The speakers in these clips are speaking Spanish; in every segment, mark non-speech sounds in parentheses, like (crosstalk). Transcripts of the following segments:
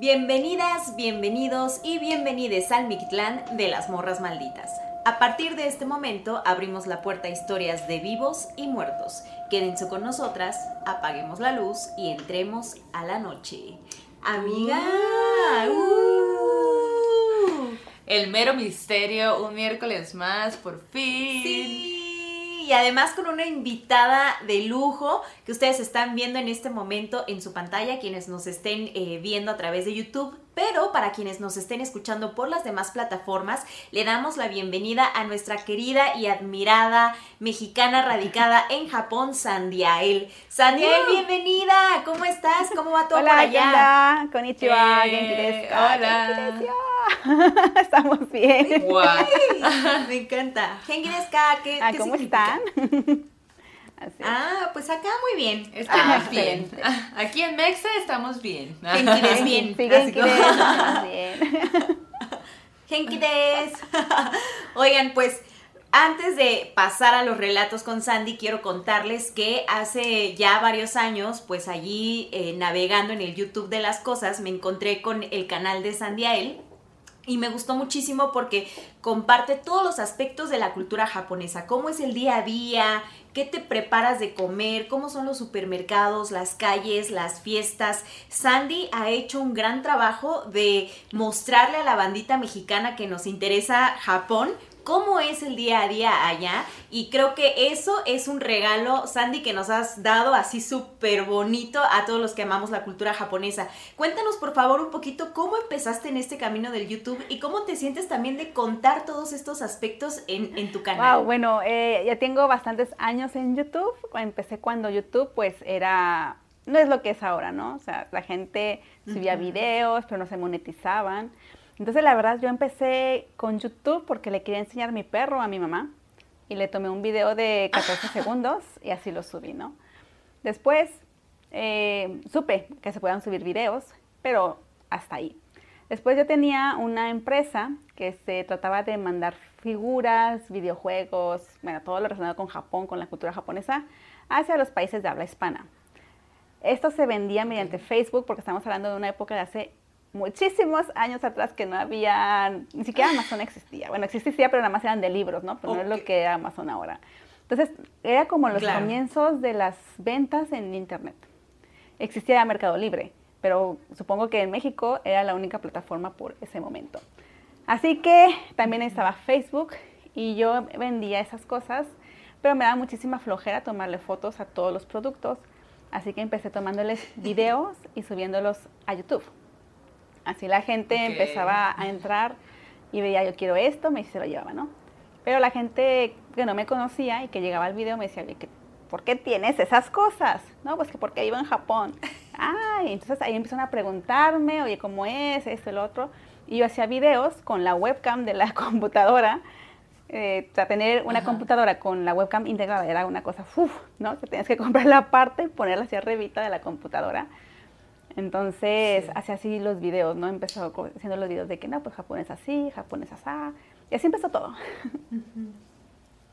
Bienvenidas, bienvenidos y bienvenides al Mictlán de las Morras Malditas. A partir de este momento abrimos la puerta a historias de vivos y muertos. Quédense con nosotras, apaguemos la luz y entremos a la noche. Amiga, uh. el mero misterio, un miércoles más, por fin. Sí y además con una invitada de lujo que ustedes están viendo en este momento en su pantalla, quienes nos estén eh, viendo a través de YouTube. Pero para quienes nos estén escuchando por las demás plataformas, le damos la bienvenida a nuestra querida y admirada mexicana radicada (laughs) en Japón, Sandiael. Sandiael, bienvenida. ¿Cómo estás? ¿Cómo va todo hola, por allá? Hola, konnichiwa, eh, Hola. (laughs) Estamos bien. (laughs) Me encanta. ¿qué, ah, ¿Cómo están? Ah, pues acá muy bien. Estamos ah, bien. (laughs) Aquí en Mexa estamos bien. Genki (laughs) bien. Sí, Genki bien. (laughs) Genki Oigan, pues antes de pasar a los relatos con Sandy, quiero contarles que hace ya varios años, pues allí eh, navegando en el YouTube de las cosas, me encontré con el canal de Sandy Ael y me gustó muchísimo porque comparte todos los aspectos de la cultura japonesa, cómo es el día a día, qué te preparas de comer, cómo son los supermercados, las calles, las fiestas. Sandy ha hecho un gran trabajo de mostrarle a la bandita mexicana que nos interesa Japón cómo es el día a día allá y creo que eso es un regalo, Sandy, que nos has dado así súper bonito a todos los que amamos la cultura japonesa. Cuéntanos por favor un poquito cómo empezaste en este camino del YouTube y cómo te sientes también de contar todos estos aspectos en, tu canal. Wow, bueno, eh, ya tengo bastantes años en YouTube. Empecé cuando YouTube pues era, no es lo que es ahora, ¿no? O sea, la gente subía videos, pero no se monetizaban. Entonces la verdad yo empecé con YouTube porque le quería enseñar mi perro a mi mamá y le tomé un video de 14 (laughs) segundos y así lo subí, ¿no? Después eh, supe que se podían subir videos, pero hasta ahí. Después yo tenía una empresa que se trataba de mandar figuras, videojuegos, bueno, todo lo relacionado con Japón, con la cultura japonesa, hacia los países de habla hispana. Esto se vendía mediante Facebook porque estamos hablando de una época de hace muchísimos años atrás que no había, ni siquiera Amazon existía. Bueno, existía, pero nada más eran de libros, ¿no? Pero no es lo que era Amazon ahora. Entonces, era como los comienzos de las ventas en Internet. Existía Mercado Libre, pero supongo que en México era la única plataforma por ese momento. Así que también estaba Facebook y yo vendía esas cosas, pero me daba muchísima flojera tomarle fotos a todos los productos. Así que empecé tomándoles (laughs) videos y subiéndolos a YouTube. Así la gente empezaba a entrar y veía, yo quiero esto, me se lo llevaba, ¿no? Pero la gente que no me conocía y que llegaba al video me decía, ¿por qué tienes esas cosas? No, pues que porque vivo en Japón. (laughs) Ah, entonces ahí empezaron a preguntarme, oye, ¿cómo es esto, el otro? Y yo hacía videos con la webcam de la (laughs) computadora. Eh, o sea, tener una computadora con la webcam integrada era una cosa, uff, ¿no? Que tenías que comprar la parte, ponerla hacia arribita de la computadora entonces, hacía así los videos, ¿no? Empezó haciendo los videos de que no, pues Japón es así, Japón es así. Y así empezó todo.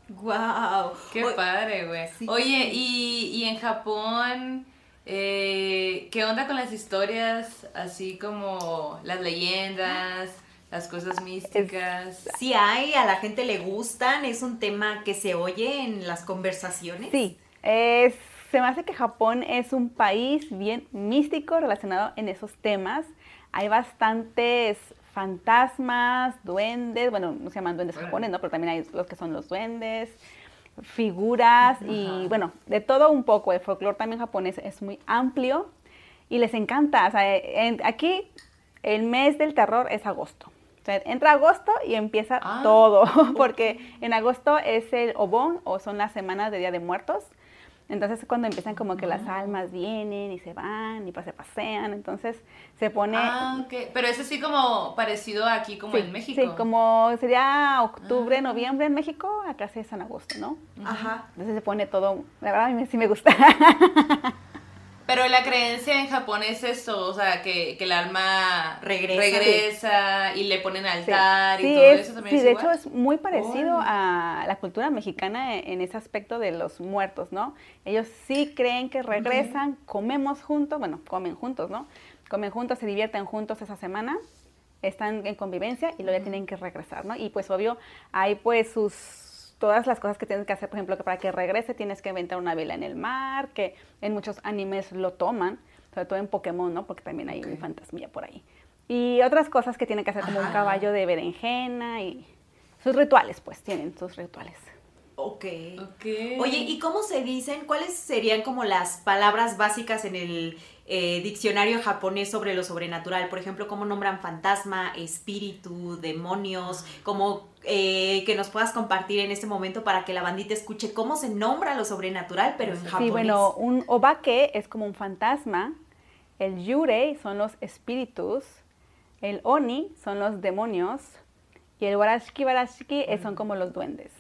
¡Guau! ¡Qué padre, güey! Oye, y, y, en Japón, eh, ¿qué onda con las historias? Así como las leyendas, las cosas místicas. Sí hay, a la gente le gustan, es un tema que se oye en las conversaciones. Sí, es se me hace que Japón es un país bien místico relacionado en esos temas. Hay bastantes fantasmas, duendes, bueno, no se llaman duendes japoneses, ¿no? Pero también hay los que son los duendes, figuras y bueno, de todo un poco. El folclore también japonés es muy amplio y les encanta. O sea, aquí el mes del terror es agosto. O sea, entra agosto y empieza ah, todo, (laughs) porque en agosto es el Obon o son las semanas de Día de Muertos. Entonces cuando empiezan como que las almas vienen y se van y se pasean, entonces se pone... Ah, ok. Pero es así como parecido aquí como en México. Sí, como sería octubre, ah. noviembre en México, acá sí es en agosto, ¿no? Ajá. Entonces se pone todo, la verdad a mí sí me gusta. (laughs) Pero la creencia en Japón es eso, o sea, que, el alma regresa, y le ponen altar y todo eso también. Sí, de hecho es muy parecido a la cultura mexicana en, ese aspecto de los muertos, ¿no? Ellos sí creen que regresan, comemos juntos, bueno, comen juntos, ¿no? comen juntos, se divierten juntos esa semana, están en convivencia y luego ya tienen que regresar, ¿no? Y pues obvio, hay pues sus, todas las cosas que tienes que hacer, por ejemplo, que para que regrese tienes que inventar una vela en el mar, que en muchos animes lo toman, sobre todo en Pokémon, ¿no? Porque también hay un fantasmilla por ahí. Y otras cosas que tienen que hacer como un caballo de berenjena y sus rituales, pues tienen sus rituales. Ok. Ok. Oye, ¿y cómo se dicen? ¿Cuáles serían como las palabras básicas en el eh, diccionario japonés sobre lo sobrenatural? Por ejemplo, ¿cómo nombran fantasma, espíritu, demonios? Como eh, que nos puedas compartir en este momento para que la bandita escuche cómo se nombra lo sobrenatural, pero en japonés. Sí, bueno, un obake es como un fantasma, el yurei son los espíritus, el oni son los demonios y el warashiki warashiki eh, son como los duendes.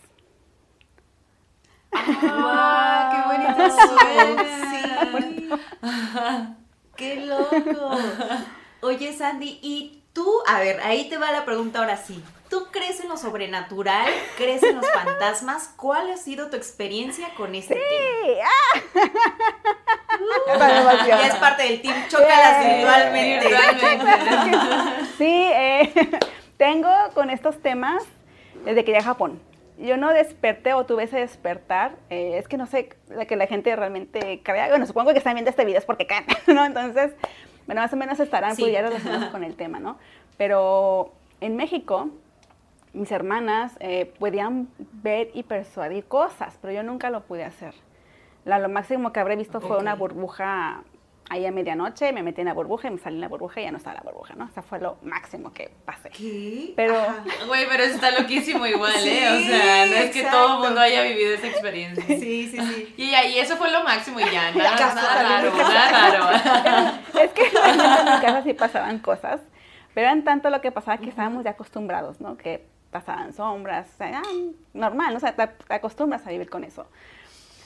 ¡Ah, qué bonito suena! Sí. ¡Qué loco! Oye, Sandy, ¿y tú? A ver, ahí te va la pregunta ahora sí. ¿Tú crees en lo sobrenatural? ¿Crees en los fantasmas? ¿Cuál ha sido tu experiencia con este tema? Sí, ¡ah! Ya es parte del team Chócalas virtualmente. Virtualmente. Sí, eh, (laughs) tengo con estos temas desde que llegué a Japón. Yo no desperté o tuve ese despertar. eh, es que no sé la que la gente realmente crea. Bueno, supongo que están viendo este video es porque creen, (laughs) ¿no? Entonces, bueno, más o menos estarán Sí. relacionados con el tema, ¿no? Pero en México, mis hermanas eh, podían ver y persuadir cosas, pero yo nunca lo pude hacer. La- lo máximo que habré visto fue una burbuja ahí a medianoche, me metí en la burbuja y me salí en la burbuja y ya no estaba la burbuja, ¿no? O sea, fue lo máximo que pasé. ¿Qué? Pero-. (laughs) Güey, pero eso está loquísimo igual, ¿eh? O sea, no es que todo el mundo haya vivido esa experiencia. (laughs) Sí, sí, sí. (laughs) Y, ya, y eso fue lo máximo y ya, nada, Ya, nada raro, nada raro. es que en mi casa sí pasaban cosas, pero eran tanto lo que pasaba que estábamos ya acostumbrados, ¿no? Que pasaban sombras, o sea, normal, ¿no? o sea, te acostumbras a vivir con eso.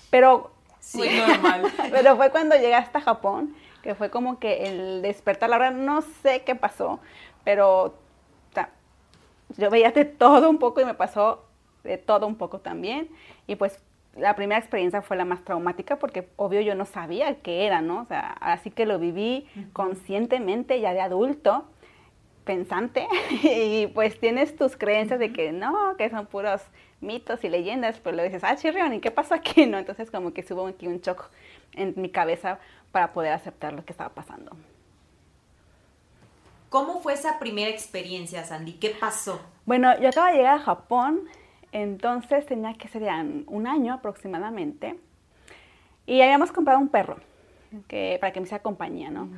Pero, Muy (laughs) normal. pero fue cuando llegué hasta Japón, que fue como que el despertar, la verdad no sé qué pasó, pero o sea, yo veía de todo un poco y me pasó de todo un poco también. Y pues la primera experiencia fue la más traumática porque obvio yo no sabía qué era, ¿no? O sea, así que lo viví conscientemente ya de adulto, pensante, (laughs) y pues tienes tus creencias de que no, que son puros mitos y leyendas, pero luego dices, ah, chirrión, ¿y qué pasó aquí? (laughs) ¿No? Entonces como que hubo aquí un shock en mi cabeza para poder aceptar lo que estaba pasando. ¿Cómo fue esa primera experiencia, Sandy? ¿Qué pasó? Bueno, yo acabo de llegar a Japón, entonces tenía que serían un año aproximadamente. Y habíamos comprado un perro que, para que me hiciera compañía, ¿no?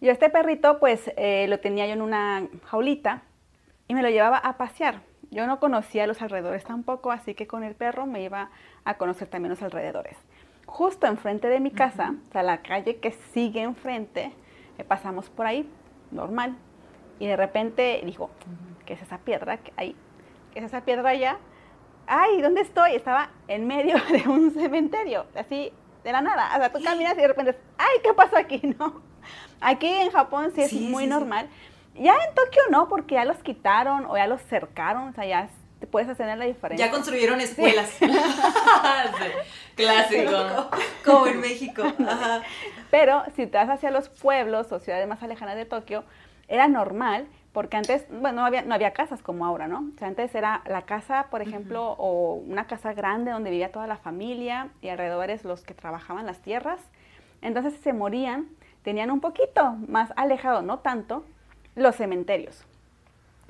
Yo este perrito, pues, eh, lo tenía yo en una jaulita y me lo llevaba a pasear. Yo no conocía los alrededores tampoco, así que con el perro me iba a conocer también los alrededores. Justo enfrente de mi casa, o sea, la calle que sigue enfrente, eh, pasamos por ahí, normal. Y de repente dijo, ¿qué es esa piedra que hay? ¿Qué es esa piedra allá? Ay, ¿dónde estoy? Estaba en medio (laughs) de un cementerio, así de la nada. O sea, tú (gasps) caminas y de repente, ay, ¿qué pasó aquí? (laughs) No. Aquí en Japón sí es Sí, muy sí, sí. normal. Ya en Tokio no, porque ya los quitaron o ya los cercaron, o sea, ya te puedes hacer la diferencia. Ya construyeron escuelas. (laughs) (laughs) Sí, Clásico. Como en México. Ajá. Pero si te vas hacia los pueblos o ciudades más alejanas de Tokio, era normal, porque antes, bueno, no había, no había casas como ahora, ¿no? O sea, antes era la casa, por ejemplo, o una casa grande donde vivía toda la familia y alrededores los que trabajaban las tierras. Entonces, se morían, tenían un poquito más alejado, no tanto, los cementerios.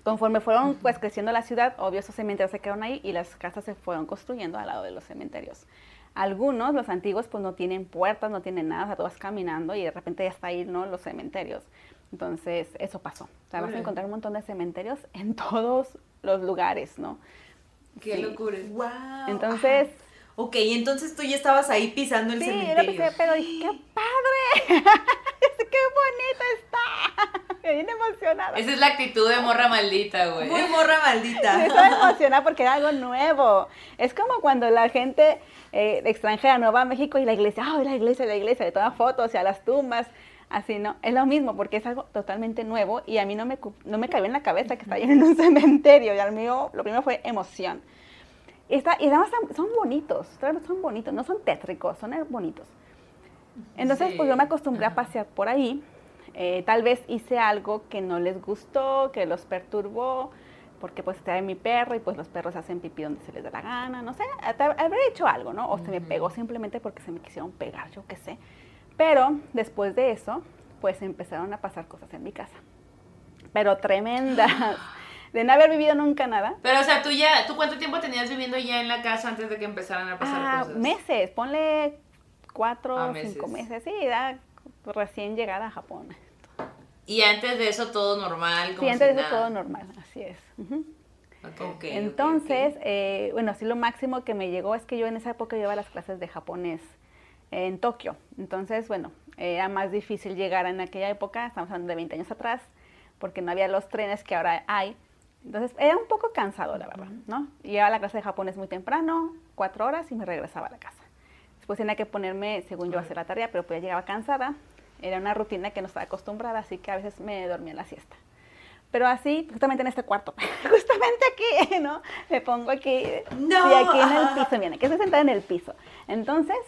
Conforme fueron pues creciendo la ciudad, obvio esos cementerios se quedaron ahí y las casas se fueron construyendo al lado de los cementerios. Algunos, los antiguos, pues no tienen puertas, no tienen nada, o sea, tú vas caminando y de repente ya está ahí, ¿no? Los cementerios. Entonces, eso pasó. O sea, vas a encontrar un montón de cementerios en (laughs) todos los lugares, ¿no? Qué Sí. locura. Wow. Entonces, Ok, entonces tú ya estabas ahí pisando el sí, yo lo cementerio. pensé, pero dije, ¡qué padre! (laughs) ¡Qué bonito está! (laughs) Me vine emocionada. Esa es la actitud de morra maldita, güey. Muy morra maldita. (laughs) Sí, Estaba emocionada porque era algo nuevo. Es como cuando la gente eh, extranjera no va a México y la iglesia, ¡ay, la iglesia, la iglesia! Le toma fotos y a las tumbas. Así, ¿no? Es lo mismo porque es algo totalmente nuevo y a mí no me, no me cabía en la cabeza que está ahí en un cementerio. Y al mío, lo primero fue emoción. Y, está, y además son- bonitos, son bonitos, no son tétricos, son bonitos. Entonces, Sí. pues yo me acostumbré a pasear por ahí Eh, tal vez hice algo que no les gustó, que los perturbó, porque pues estaba mi perro y pues los perros hacen pipí donde se les da la gana, no sé, habré hecho algo, ¿no? O se me pegó simplemente porque se me quisieron pegar, yo qué sé. Pero después de eso, pues empezaron a pasar cosas en mi casa. Pero tremendas. (laughs) De no haber vivido nunca nada. Pero, o sea, tú ya, ¿tú cuánto tiempo tenías viviendo ya en la casa antes de que empezaran a pasar ah, cosas? meses, ponle cuatro, o ah, cinco meses, sí, da recién llegada a Japón. Y antes de eso todo normal. Como sí, antes de eso todo normal, así es. Entonces, eh, bueno, sí lo máximo que me llegó es que yo en esa época llevaba las clases de japonés en Tokio. Entonces, bueno, era más difícil llegar en aquella época, estamos hablando de 20 años atrás, porque no había los trenes que ahora hay. Entonces, era un poco cansado, la verdad, ¿no? Llevaba la clase de japonés muy temprano, cuatro horas, y me regresaba a la casa. Después tenía que ponerme, según yo, a hacer la tarea, pero pues ya llegaba cansada. Era una rutina que no estaba acostumbrada, así que a veces me dormía en la siesta. Pero así, justamente en este cuarto, (laughs) justamente aquí, (laughs) ¿no? Me pongo aquí, no. y aquí en el piso, miren, que estoy sentada en el piso. Entonces,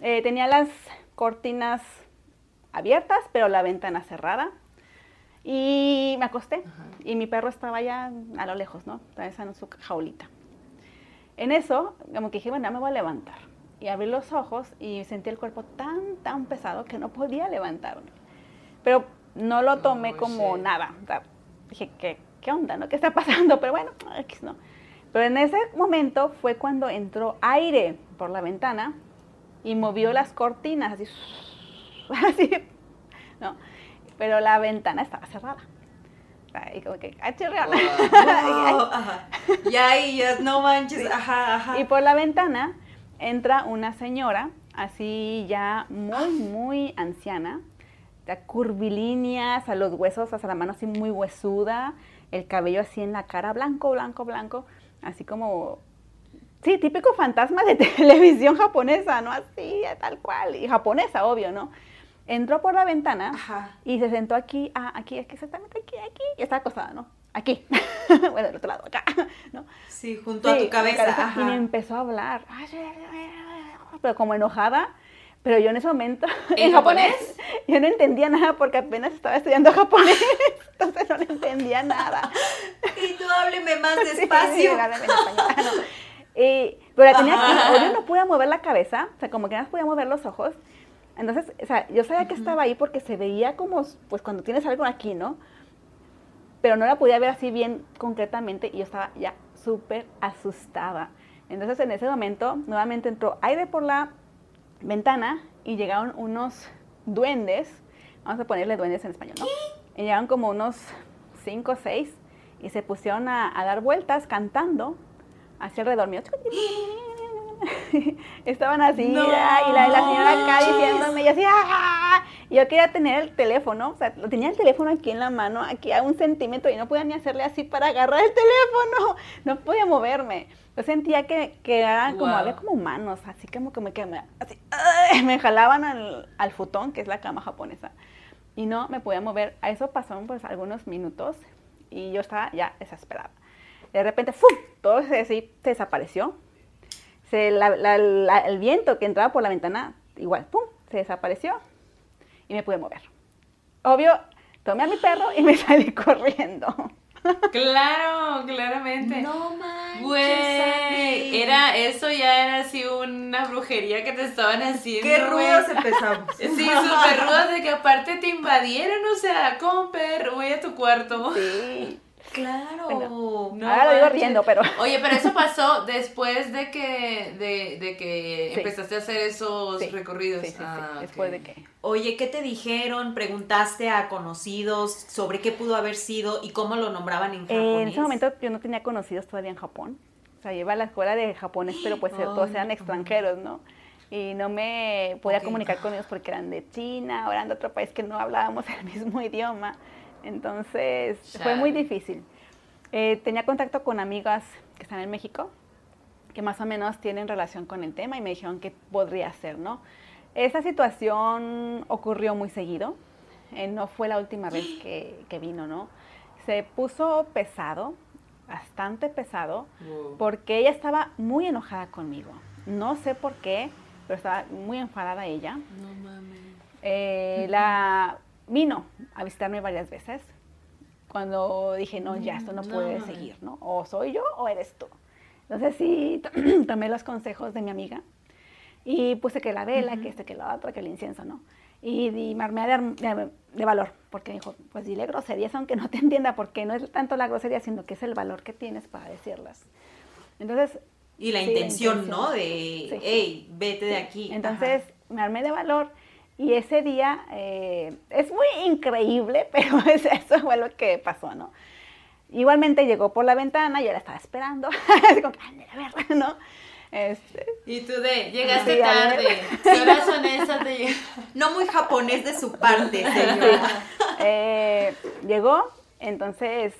eh, tenía las cortinas abiertas, pero la ventana cerrada. Y me acosté, y mi perro estaba ya a lo lejos, ¿no? Estaba en su jaulita. En eso, como que dije, bueno, me voy a levantar y abrí los ojos y sentí el cuerpo tan, tan pesado que no podía levantarme. Pero no lo tomé como nada. dije, ¿qué, ¿qué onda? ¿no? ¿Qué está pasando? Pero bueno, X no. Pero en ese momento fue cuando entró aire por la ventana y movió las cortinas, así, (laughs) así, ¿no? Pero la ventana estaba cerrada. Y como que, ¡ay, (laughs) (laughs) Ya, ya, no manches, ajá, ajá. Y por la ventana entra una señora, así ya muy, muy anciana, curvilíneas, a los huesos, hasta la mano así muy huesuda, el cabello así en la cara, blanco, blanco, blanco, así como, sí, típico fantasma de (laughs) televisión japonesa, ¿no? Así, tal cual, y japonesa, obvio, ¿no? Entró por la ventana y se sentó aquí, ah, aquí, aquí, exactamente aquí, aquí, y está acostada, ¿no? aquí, (laughs) bueno, del otro lado, acá, ¿no? Sí, junto a tu cabeza. Y me empezó a hablar, pero como enojada, pero yo en ese momento, ¿En, (laughs) japonés? yo no entendía nada porque apenas estaba estudiando japonés, (laughs) entonces no entendía nada. Y tú hábleme más despacio. y, pero tenía que, yo no podía mover la cabeza, o sea, como que nada más podía mover los ojos. Entonces, o sea, yo sabía que estaba ahí porque se veía como, pues cuando tienes algo aquí, ¿no? pero no la podía ver así bien concretamente y yo estaba ya súper asustada. Entonces en ese momento nuevamente entró aire por la ventana y llegaron unos duendes, vamos a ponerle duendes en español, ¿no? Y llegaron como unos cinco o seis y se pusieron a, dar vueltas cantando hacia alrededor mío. (laughs) Estaban así, y la, la, señora acá diciéndome, y así, ¡ah! y yo quería tener el teléfono, o sea, tenía el teléfono aquí en la mano, aquí a un centímetro, y no podía ni hacerle así para agarrar el (laughs) teléfono, no podía moverme. Yo sentía que, que eran como, había como manos, así como que me, que me, así, me jalaban al, al futón, que es la cama japonesa, y no me podía mover. A eso pasaron pues algunos minutos, y yo estaba ya desesperada. De repente, ¡fum! Todo se, se desapareció el viento que entraba por la ventana, igual, ¡pum!, se desapareció y me pude mover. Obvio, tomé a mi perro y me (laughs) salí corriendo. Claro, claramente. No manches. Güey, era, eso ya era así una brujería que te estaban haciendo. Qué rudos empezamos. (laughs) Sí, súper rudos de que aparte te invadieron, o sea, con perro, voy a tu cuarto. Sí. Claro. ahora lo digo riendo, pero. (laughs) Oye, pero eso pasó después de que, de, de que empezaste a hacer esos recorridos. Sí, ah, después de que. Oye, ¿qué te dijeron? ¿Preguntaste a conocidos sobre qué pudo haber sido y cómo lo nombraban en Japón? en ese momento yo no tenía conocidos todavía en Japón. O sea, iba a la escuela de japonés, pero pues todos eran extranjeros, ¿no? y no me podía comunicar con ellos porque eran de China o eran de otro país que no hablábamos (laughs) el mismo idioma. Entonces fue muy difícil. Eh, tenía contacto con amigas que están en México, que más o menos tienen relación con el tema y me dijeron que podría ser, ¿no? Esa situación ocurrió muy seguido, eh, no fue la última vez (gasps) que, vino, ¿no? Se puso pesado, bastante pesado, porque ella estaba muy enojada conmigo. No sé por qué, pero estaba muy enfadada ella. No mames. Eh, la vino a visitarme varias veces cuando dije, no, ya, esto no, puede seguir, ¿no? O soy yo o eres tú. Entonces sí, (clears throat) tomé los consejos de mi amiga y puse que la vela, que este, que la otra, que el incienso, ¿no? Y, y me armé de, de, valor, porque dijo, pues dile groserías aunque no te (laughs) entienda, porque no es tanto la grosería, sino que es el valor que tienes para decirlas. Entonces... Y la, intención, ¿no? De, hey, vete de aquí. Entonces me armé de valor y ese día eh, es muy increíble, (laughs) pero eso fue lo que pasó, ¿no? Igualmente llegó por la ventana, yo la estaba esperando, (laughs) así como, a ver, ¿no? Este, y tú de, llegaste tarde, (laughs) ¿qué horas son esas de No muy japonés de su parte, señor. eh, llegó, entonces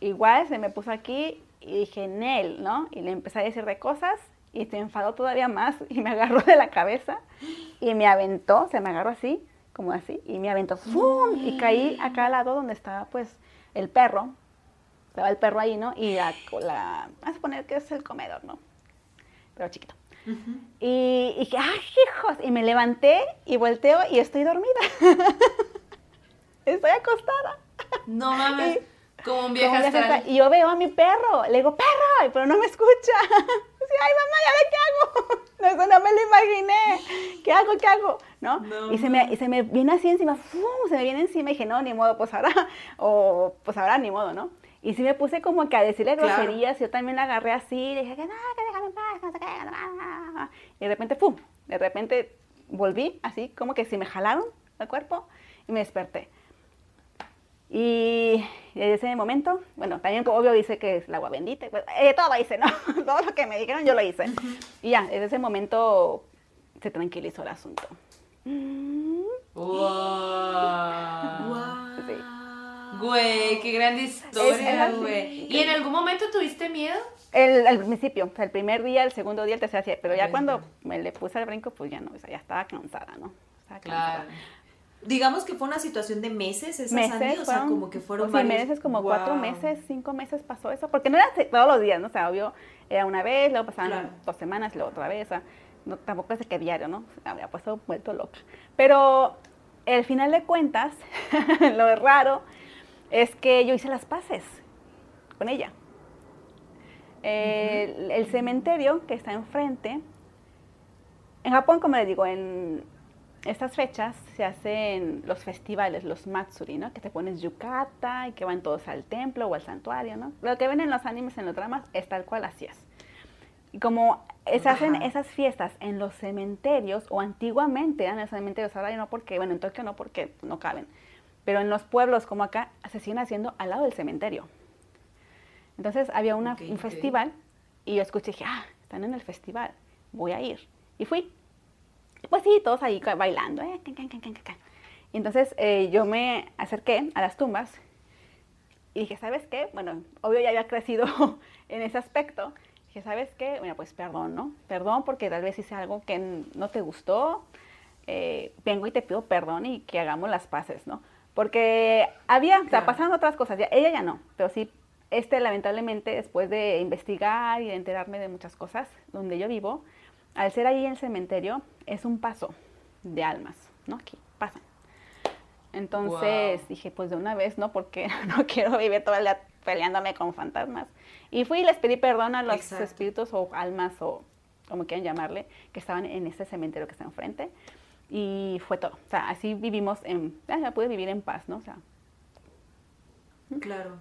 igual se me puso aquí y dije, Nel, ¿no? Y le empecé a decir de cosas y se enfadó todavía más (laughs) y me agarró de la cabeza y me aventó, se me agarró así, como así, y me aventó, ¡fum! Y caí acá al lado donde estaba pues el perro, estaba el perro ahí, ¿no? Y la, la a poner que es el comedor, ¿no? Pero chiquito. Y, y dije, ¡ay, hijos! Y me levanté y volteo y estoy dormida. (laughs) estoy acostada. No mames. (laughs) como un viejo. Y yo veo a mi perro, le digo, perro, pero no me escucha. Ay, mamá, ¿ya de qué hago? (laughs) No, eso no me lo imaginé. ¿Qué hago, qué hago? ¿No? y, se me, y se me viene así encima, ¡fum! se me viene encima y dije, no, ni modo, pues ahora, (laughs) o pues ahora ni modo, ¿no? Y sí me puse como que a decirle groserías, yo también la agarré así, le dije, que no, que déjame en paz, no sé qué, y de repente, ¡pum! De repente volví así, como que si me jalaron el cuerpo y me desperté. Y desde ese momento, bueno, también obvio dice que es el agua bendita, pues, eh, todo hice, ¿no? (laughs) todo lo que me dijeron yo lo hice. Y ya, desde ese momento se tranquilizó el asunto. ¡Wow! Güey, qué gran historia, güey. ¿Y en algún momento tuviste miedo? El, al principio, el primer día, el segundo día, el tercer día, pero ya cuando me le puse el brinco, pues ya no, o sea, ya estaba cansada, ¿no? Estaba cansada. Claro digamos que fue una situación de meses esa meses, o sea, como que fueron sí, meses, como cuatro meses, cinco meses pasó eso, porque no era todos los días, ¿no? O sea, obvio, era una vez, luego pasaban dos semanas, luego otra vez, o sea, no, tampoco es que diario, ¿no? Había puesto vuelto loca. Pero el final de cuentas, (laughs) lo raro es que yo hice las paces con ella. el, el cementerio que está enfrente, en Japón, como le digo, en estas fechas se hacen los festivales, los matsuri, ¿no? Que te pones yukata y que van todos al templo o al santuario, ¿no? Lo que ven en los animes, en los dramas, es tal cual así es. Y como se hacen esas fiestas en los cementerios, o antiguamente eran en los cementerios, ahora ya no porque, bueno, en Tokio no porque no caben, pero en los pueblos como acá se siguen haciendo al lado del cementerio. Entonces había un festival y yo escuché, dije, ah, están en el festival, voy a ir. Y fui. Pues sí, todos ahí bailando. ¿eh? Entonces eh, yo me acerqué a las tumbas y dije, ¿sabes qué? Bueno, obvio ya había crecido (laughs) en ese aspecto. Dije, ¿sabes qué? Bueno, pues perdón, ¿no? Perdón porque tal vez hice algo que no te gustó. Eh, vengo y te pido perdón y que hagamos las paces, ¿no? Porque había, o sea, pasaron otras cosas. Ya, ella ya no, pero sí, este lamentablemente después de investigar y de enterarme de muchas cosas donde yo vivo, al ser ahí en el cementerio, es un paso de almas, ¿no? Aquí pasan. Entonces dije, pues de una vez, ¿no? Porque (laughs) no quiero vivir todo el día peleándome con fantasmas. Y fui y les pedí perdón a los espíritus o almas o como quieran llamarle, que estaban en este cementerio que está enfrente. Y fue todo. O sea, así vivimos en, ya pude vivir en paz, ¿no? O sea. Claro.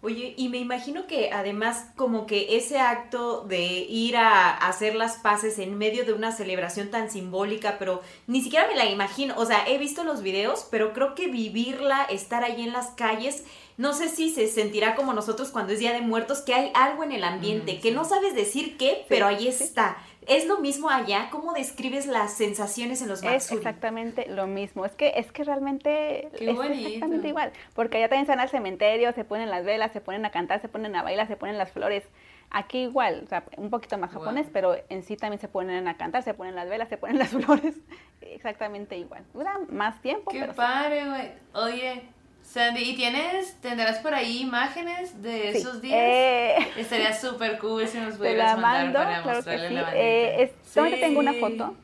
Oye, y me imagino que además como que ese acto de ir a, hacer las paces en medio de una celebración tan simbólica, pero ni siquiera me la imagino, o sea, he visto los videos, pero creo que vivirla, estar ahí en las calles, no sé si se sentirá como nosotros cuando es Día de Muertos, que hay algo en el ambiente, que no sabes decir qué, pero ahí está. ¿Es lo mismo allá? ¿Cómo describes las sensaciones en los Matsuri? Es exactamente lo mismo. Es que, es que realmente es exactamente igual. Porque allá también se van al cementerio, se ponen las velas, se ponen a cantar, se ponen a bailar, se ponen las flores. Aquí igual, o sea, un poquito más japonés, pero en sí también se ponen a cantar, se ponen las velas, se ponen (laughs) las flores. Exactamente igual. Dura más tiempo. Qué padre, güey. Oye, Sandy, ¿y tienes, tendrás por ahí imágenes de esos días? Eh, Estaría súper cool si nos pudieras mandar para claro que sí. Eh, tengo una foto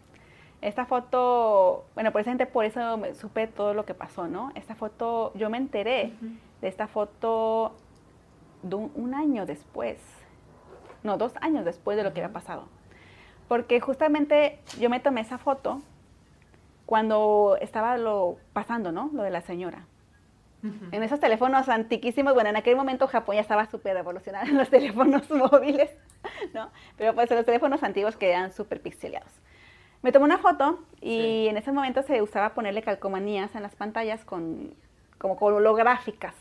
Esta foto, bueno, precisamente por eso me- supe todo lo que pasó, ¿no? Esta foto, yo me enteré de esta foto de un, un año después, no, dos años después de lo que había pasado. Porque justamente yo me tomé esa foto cuando estaba lo pasando, ¿no? Lo de la señora. En esos teléfonos antiquísimos, bueno, en aquel momento Japón ya estaba súper revolucionado en los (laughs) teléfonos móviles, ¿no? Pero pues en los teléfonos antiguos que eran súper pixeleados. Me tomé una foto y Sí. en ese momento se usaba ponerle calcomanías en las pantallas con, como holográficas.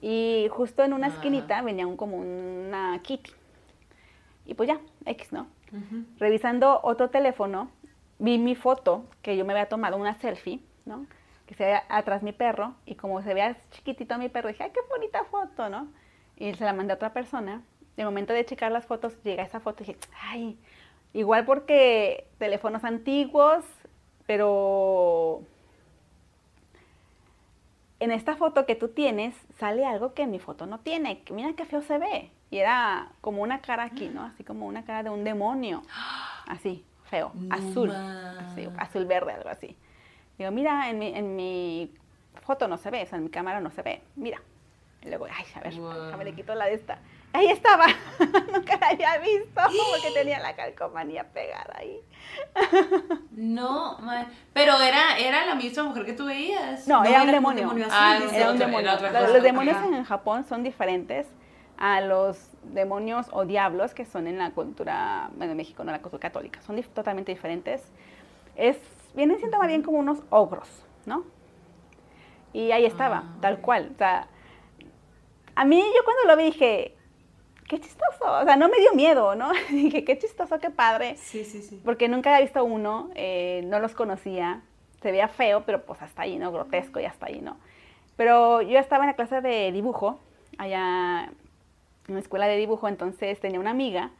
Y justo en una Ajá. esquinita venía un, como una kitty. Y pues ya, X, ¿no? Revisando otro teléfono, vi mi foto que yo me había tomado, una selfie, ¿no? Que se veía atrás mi perro y como se veía chiquitito mi perro, dije, ay, qué bonita foto, ¿no? Y se la mandé a otra persona. De momento de checar las fotos, llega esa foto y dije, ay, igual porque teléfonos antiguos, pero en esta foto que tú tienes sale algo que en mi foto no tiene. Mira qué feo se ve. Y era como una cara aquí, ¿no? Así como una cara de un demonio. (gasps) Así, feo, No azul. Así, azul verde, algo así. Digo, mira, en mi, en mi foto no se ve, o sea, en mi cámara no se ve. Mira. Y luego, ay, a ver, Wow. déjame le quito la de esta. Ahí estaba. (laughs) Nunca la había visto porque tenía la calcomanía pegada ahí. No, ma- pero era, era la misma mujer que tú veías. No, No, era un era como un demonio. Ah. Era un demonio. era Los- demonios Ajá. en Japón son diferentes a los demonios o diablos que son en la cultura, bueno, en México, no la cultura católica. Son dif- totalmente diferentes. Es, vienen siendo más bien como unos ogros, ¿no? Y ahí estaba, Ah, tal cual. O sea, a mí yo cuando lo vi dije, qué chistoso. O sea, no me dio miedo, ¿no? (laughs) dije, qué chistoso, qué padre Sí, sí, sí. porque nunca había visto uno, eh, no los conocía, se veía feo, pero pues hasta ahí, ¿no? Grotesco y hasta ahí, ¿no? Pero yo estaba en la clase de dibujo, allá en la escuela de dibujo, entonces tenía una amiga,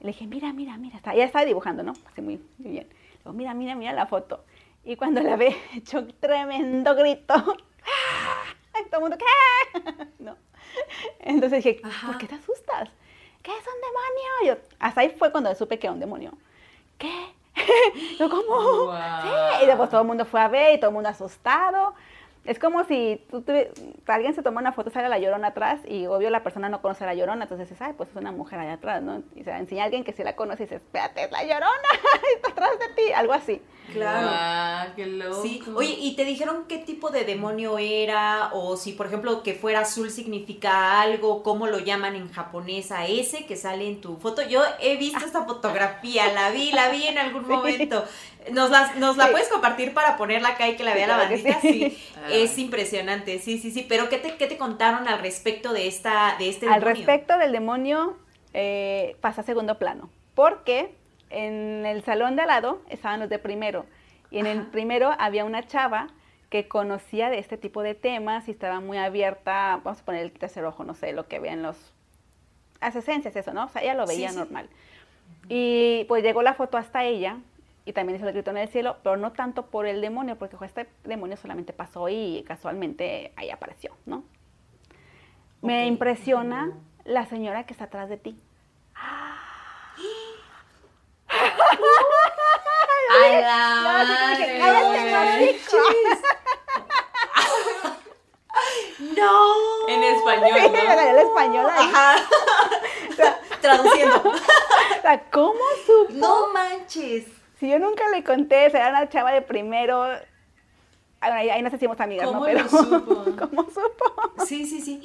y le dije, mira, mira, mira, está, ella estaba dibujando, ¿no? Así muy, muy bien. Mira, mira, mira la foto. Y cuando la ve, (laughs) echó un tremendo grito. (laughs) Todo el mundo, ¿qué? (laughs) ¿No? Entonces dije, Ajá. ¿por qué te asustas? ¿Qué es un demonio? Yo, hasta ahí fue cuando supe que era un demonio. ¿Qué? Yo, ¿cómo? Wow. Sí, y después todo el mundo fue a ver y todo el mundo asustado. Es como si tú tuvi- alguien se toma una foto, sale la llorona atrás y obvio la persona no conoce a la llorona, entonces dices, ay, pues es una mujer allá atrás, ¿no? Y se enseña a alguien que sí la conoce y dice, espérate, es la llorona, (laughs) está atrás de ti, algo así. Claro. Guau, qué loco. Sí, oye, ¿y te dijeron qué tipo de demonio era? O si, por ejemplo, que fuera azul significa algo, ¿cómo lo llaman en japonés a ese que sale en tu foto? Yo he visto esta fotografía, la vi, la vi en algún (laughs) momento. ¿Nos la, nos la Sí. puedes compartir para ponerla acá y que la Sí, vea la bandita? sí. Sí, Ah. es impresionante, sí, sí, sí. Pero ¿qué te, qué te contaron al respecto de, esta, de este Al demonio? respecto del demonio, eh, pasa a segundo plano, porque en el salón de al lado estaban los de primero, y en el primero había una chava que conocía de este tipo de temas y estaba muy abierta, vamos a poner el tercer ojo, no sé, lo que vean los... Las esencias, eso, ¿no? O sea, ella lo Sí, veía sí. normal. Y pues llegó la foto hasta ella y también hizo el grito en el cielo, pero no tanto por el demonio, porque ojo, este demonio solamente pasó y casualmente ahí apareció, ¿no? Me impresiona la señora que está atrás de ti. ¡A (laughs) la No, madre. En español, Sí, me ¿no? agarré el español ahí. Ajá. Traduciendo. (laughs) O sea, ¿cómo supo? No manches. Si yo nunca le conté, será una chava de primero. Ah, bueno, Ahí, ahí nos hicimos amigas, ¿Cómo ¿no? Pero, lo supo? (laughs) ¿Cómo supo? Sí, sí, sí.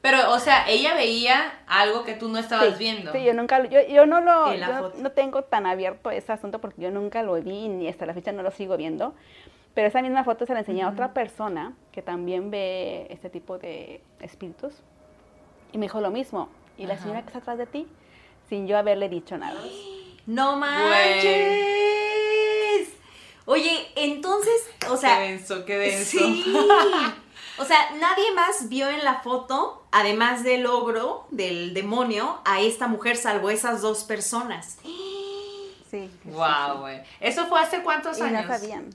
Pero, o sea, ella veía algo que tú no estabas sí, viendo. Sí, yo nunca, lo- yo, yo no lo, yo no- tengo tan abierto ese asunto porque yo nunca lo vi ni hasta la fecha no lo sigo viendo. Pero esa misma foto se la enseñé a otra persona que también ve este tipo de espíritus y me dijo lo mismo. Y la señora que está atrás de ti, sin yo haberle dicho nada. No manches. Oye, entonces, o sea, qué denso, qué denso. sí. (laughs) O sea, nadie más vio en la foto, además del ogro, del demonio, a esta mujer, salvo esas dos personas. Sí. sí, Wow, güey. ¿Eso fue hace cuántos Y años? no sabían.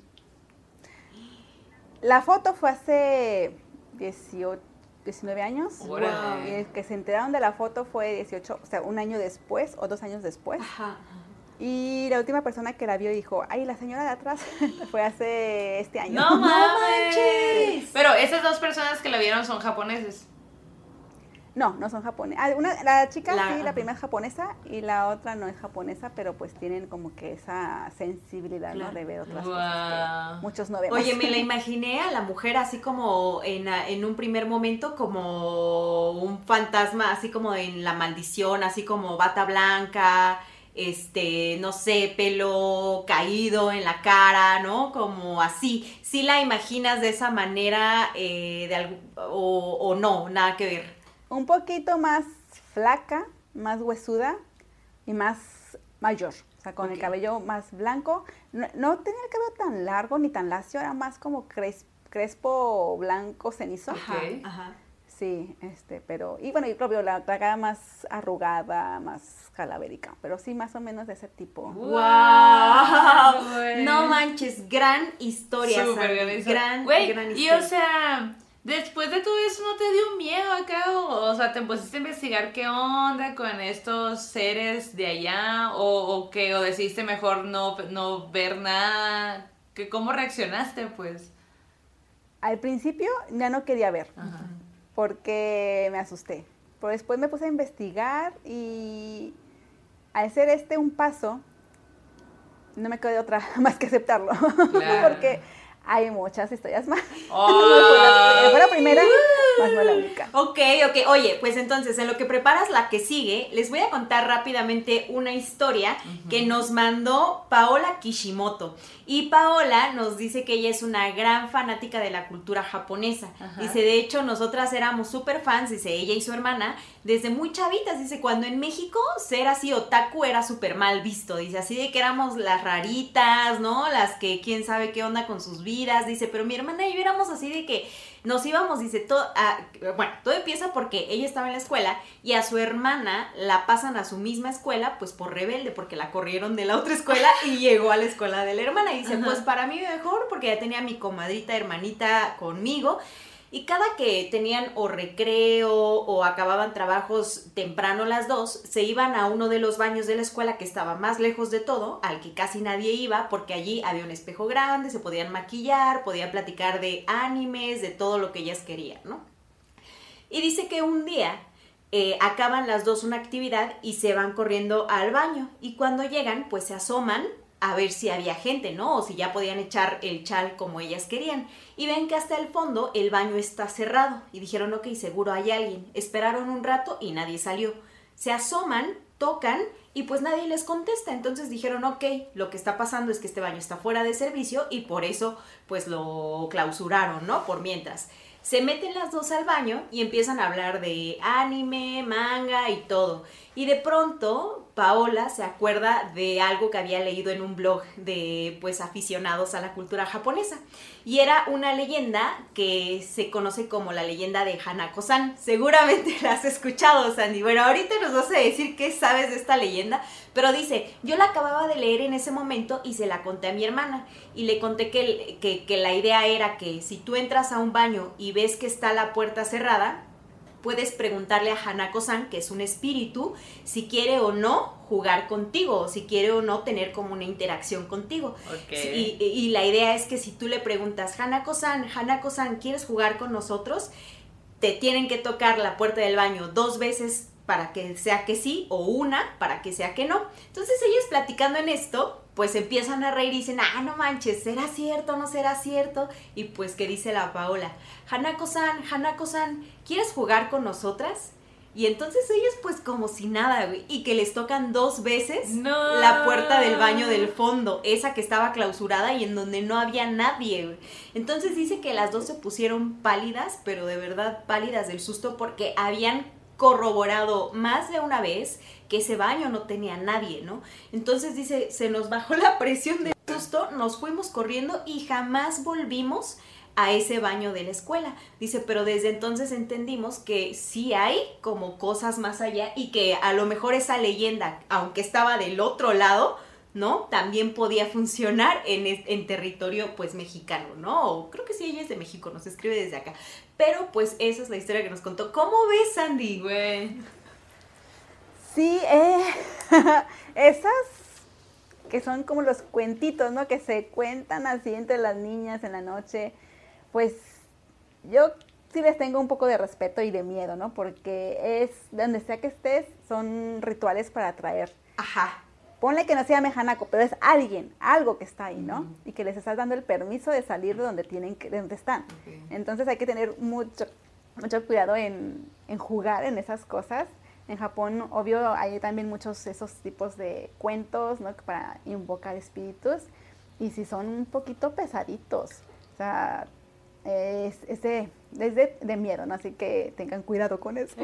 La foto fue hace 18, 19 años. Y el que se enteraron de la foto fue 18, o sea, un año después o dos años después. Ajá. Y la última persona que la vio dijo, ay, la señora de atrás (laughs) fue hace este año. No (laughs) manches. Pero esas dos personas que la vieron son japoneses. No, no son japonesas. Ah, una, la chica La- sí, la primera es japonesa y la otra no es japonesa, pero pues tienen como que esa sensibilidad, Claro. ¿no? De ver otras cosas que muchos no vemos. Oye, me la (laughs) imaginé a la mujer así como en, en un primer momento como un fantasma, así como en la maldición, así como bata blanca, este, no sé, pelo caído en la cara, ¿no? Como así. ¿Sí la imaginas de esa manera eh, de algún- o, o no? Nada que ver. Un poquito más flaca, más huesuda y más mayor. O sea, con el cabello más blanco. No, no tenía el cabello tan largo ni tan lacio, era más como cres- crespo blanco cenizo. Ajá. Ajá. Sí, este, pero, y bueno, y propio, la, la cara más arrugada, más calavérica, pero sí, más o menos de ese tipo. ¡Wow! (laughs) No manches, gran historia. Súper gran historia. Gran, y o sea, después de todo eso, ¿no te dio miedo acá? O, o sea, ¿te pusiste a investigar qué onda con estos seres de allá? ¿O, o qué? ¿O decidiste mejor no, no ver nada? ¿Qué, ¿Cómo reaccionaste, pues? Al principio ya no quería ver, Ajá. porque me asusté. Pero después me puse a investigar y al ser este un paso, no me quedó de otra (laughs) más que aceptarlo. Claro. (laughs) porque hay muchas historias más. Oh. fue, la, fue la primera, más no la única. Ok, ok. Oye, pues entonces, en lo que preparas la que sigue, les voy a contar rápidamente una historia que nos mandó Paola Kishimoto. Y Paola nos dice que ella es una gran fanática de la cultura japonesa. Dice, de hecho, nosotras éramos súper fans, dice ella y su hermana, desde muy chavitas. Dice, cuando en México ser así otaku era súper mal visto. Dice, así de que éramos las raritas, ¿no? Las que quién sabe qué onda con sus vidas. Dice, pero mi hermana y yo éramos así de que nos íbamos, dice, todo, a- bueno, todo empieza porque ella estaba en la escuela y a su hermana la pasan a su misma escuela, pues por rebelde, porque la corrieron de la otra escuela y (laughs) llegó a la escuela de la hermana. Y dice, Ajá. pues para mí mejor, porque ya tenía mi comadrita, hermanita conmigo. Y cada que tenían o recreo o acababan trabajos temprano las dos, se iban a uno de los baños de la escuela que estaba más lejos de todo, al que casi nadie iba, porque allí había un espejo grande, se podían maquillar, podían platicar de animes, de todo lo que ellas querían, ¿no? Y dice que un día eh, acaban las dos una actividad y se van corriendo al baño. Y cuando llegan, pues se asoman a ver si había gente, ¿no? O si ya podían echar el chal como ellas querían. Y ven que hasta el fondo el baño está cerrado. Y dijeron, ok, seguro hay alguien. Esperaron un rato y nadie salió. Se asoman, tocan y pues nadie les contesta. Entonces dijeron, ok, lo que está pasando es que este baño está fuera de servicio y por eso pues lo clausuraron, ¿no? Por mientras. Se meten las dos al baño y empiezan a hablar de anime, manga y todo. Y de pronto Paola se acuerda de algo que había leído en un blog de pues aficionados a la cultura japonesa. Y era una leyenda que se conoce como la leyenda de Hanako-san. Seguramente (laughs) la has escuchado, Sandy. Bueno, ahorita nos vas a decir qué sabes de esta leyenda. Pero dice, yo la acababa de leer en ese momento y se la conté a mi hermana. Y le conté que, que, que la idea era que si tú entras a un baño y ves que está la puerta cerrada, puedes preguntarle a Hanako-san, que es un espíritu, si quiere o no jugar contigo, o si quiere o no tener como una interacción contigo. Y, y la idea es que si tú le preguntas, Hanako-san, Hanako-san, ¿quieres jugar con nosotros? Te tienen que tocar la puerta del baño dos veces para que sea que sí o una para que sea que no. Entonces ellos platicando en esto, pues empiezan a reír y dicen, ah, no manches, ¿será cierto o no será cierto? Y pues que dice la Paola, Hanako-san, Hanako-san, ¿quieres jugar con nosotras? Y entonces ellos pues como si nada, güey, y que les tocan dos veces No. la puerta del baño del fondo, esa que estaba clausurada y en donde no había nadie, güey. Entonces dice que las dos se pusieron pálidas, pero de verdad pálidas del susto porque habían corroborado más de una vez que ese baño no tenía nadie, ¿no? Entonces dice, se nos bajó la presión del susto, nos fuimos corriendo y jamás volvimos a ese baño de la escuela. Dice, pero desde entonces entendimos que sí hay como cosas más allá y que a lo mejor esa leyenda, aunque estaba del otro lado, ¿no? También podía funcionar en, en territorio pues mexicano, ¿no? Creo que sí, ella es de México, nos escribe desde acá. Pero pues esa es la historia que nos contó. ¿Cómo ves, Sandy? Güey. Sí, eh, (laughs) esas que son como los cuentitos, ¿no? Que se cuentan así entre las niñas en la noche, pues yo sí les tengo un poco de respeto y de miedo, ¿no? Porque es, donde sea que estés, son rituales para atraer. Ajá. Ponle que no sea mejanaco, pero es alguien, algo que está ahí, ¿no? Y que les estás dando el permiso de salir de donde tienen de donde están. Entonces hay que tener mucho, mucho cuidado en, en jugar en esas cosas. En Japón, obvio, hay también muchos esos tipos de cuentos, ¿no? Para invocar espíritus. Y si son un poquito pesaditos. O sea, es, es, de, es de, miedo, ¿no? Así que tengan cuidado con eso.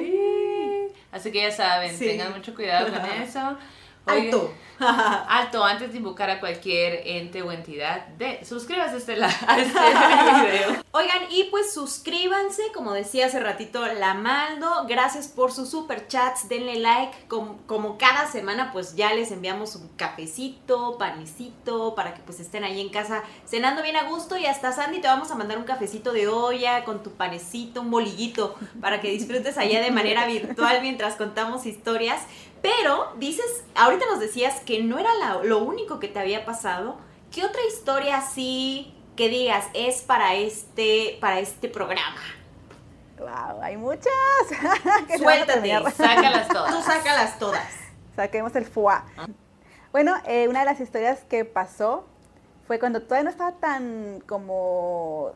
Así que ya saben, tengan mucho cuidado con (laughs) eso. Alto. (laughs) alto, antes de invocar a cualquier ente o entidad, de, suscríbase a este, a este (laughs) video. Oigan, y pues suscríbanse, como decía hace ratito la Maldo, gracias por sus super chats, denle like, como, como, cada semana pues ya les enviamos un cafecito, panecito, para que pues estén ahí en casa cenando bien a gusto y hasta Sandy te vamos a mandar un cafecito de olla con tu panecito, un bolillito, para que disfrutes allá de manera (laughs) virtual mientras contamos historias. Pero dices, ahorita nos decías que no era lo único que te había pasado. ¿Qué otra historia así que digas es para este, para este programa? Wow, hay muchas. (laughs) Suéltate, sácalas todas. Tú sácalas todas. Saquemos el fuá. Bueno, eh, una de las historias que pasó fue cuando todavía no estaba tan como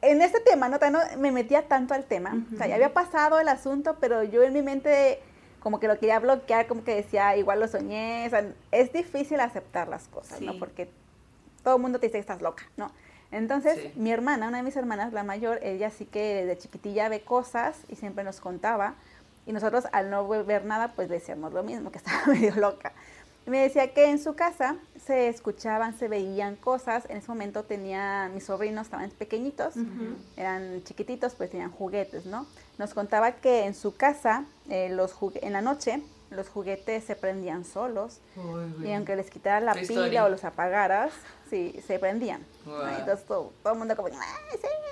en este tema, ¿no? no me metía tanto al tema. O sea, ya había pasado el asunto, pero yo en mi mente como que lo quería bloquear, como que decía, igual lo soñé. O sea, es difícil aceptar las cosas, ¿no? Porque todo el mundo te dice que estás loca, ¿no? Entonces, mi hermana, una de mis hermanas, la mayor, ella sí que desde chiquitilla ve cosas y siempre nos contaba. Y nosotros, al no ver nada, pues decíamos lo mismo, que (laughs) estaba medio loca. Me decía que en su casa se escuchaban, se veían cosas. En ese momento tenía, mis sobrinos estaban pequeñitos, eran chiquititos, pues tenían juguetes, ¿no? Nos contaba que en su casa, eh, los en la noche, los juguetes se prendían solos. y aunque les quitaras la pila o los apagaras, sí, se prendían. Entonces todo, el mundo como, sí,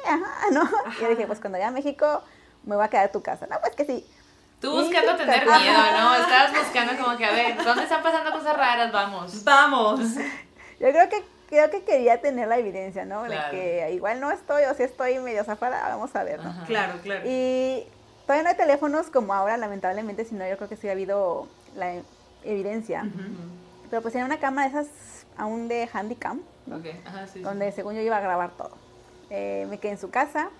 ajá, ¿no? Y yo dije, pues cuando vaya a México, me voy a quedar a tu casa. No, pues que sí. Tú buscando tener miedo, ¿no? Estabas buscando como que, a ver, ¿dónde están pasando cosas raras? Vamos. Vamos. (laughs) Yo creo que creo que quería tener la evidencia, ¿no? De que igual no estoy o si estoy medio zafada, vamos a ver, ¿no? Claro, claro. Y todavía no hay teléfonos como ahora, lamentablemente, sino yo creo que sí ha habido la evidencia. Pero pues tenía una cámara de esas aún de Handycam, okay. Ajá, sí, donde según yo iba a grabar todo. Eh, me quedé en su casa,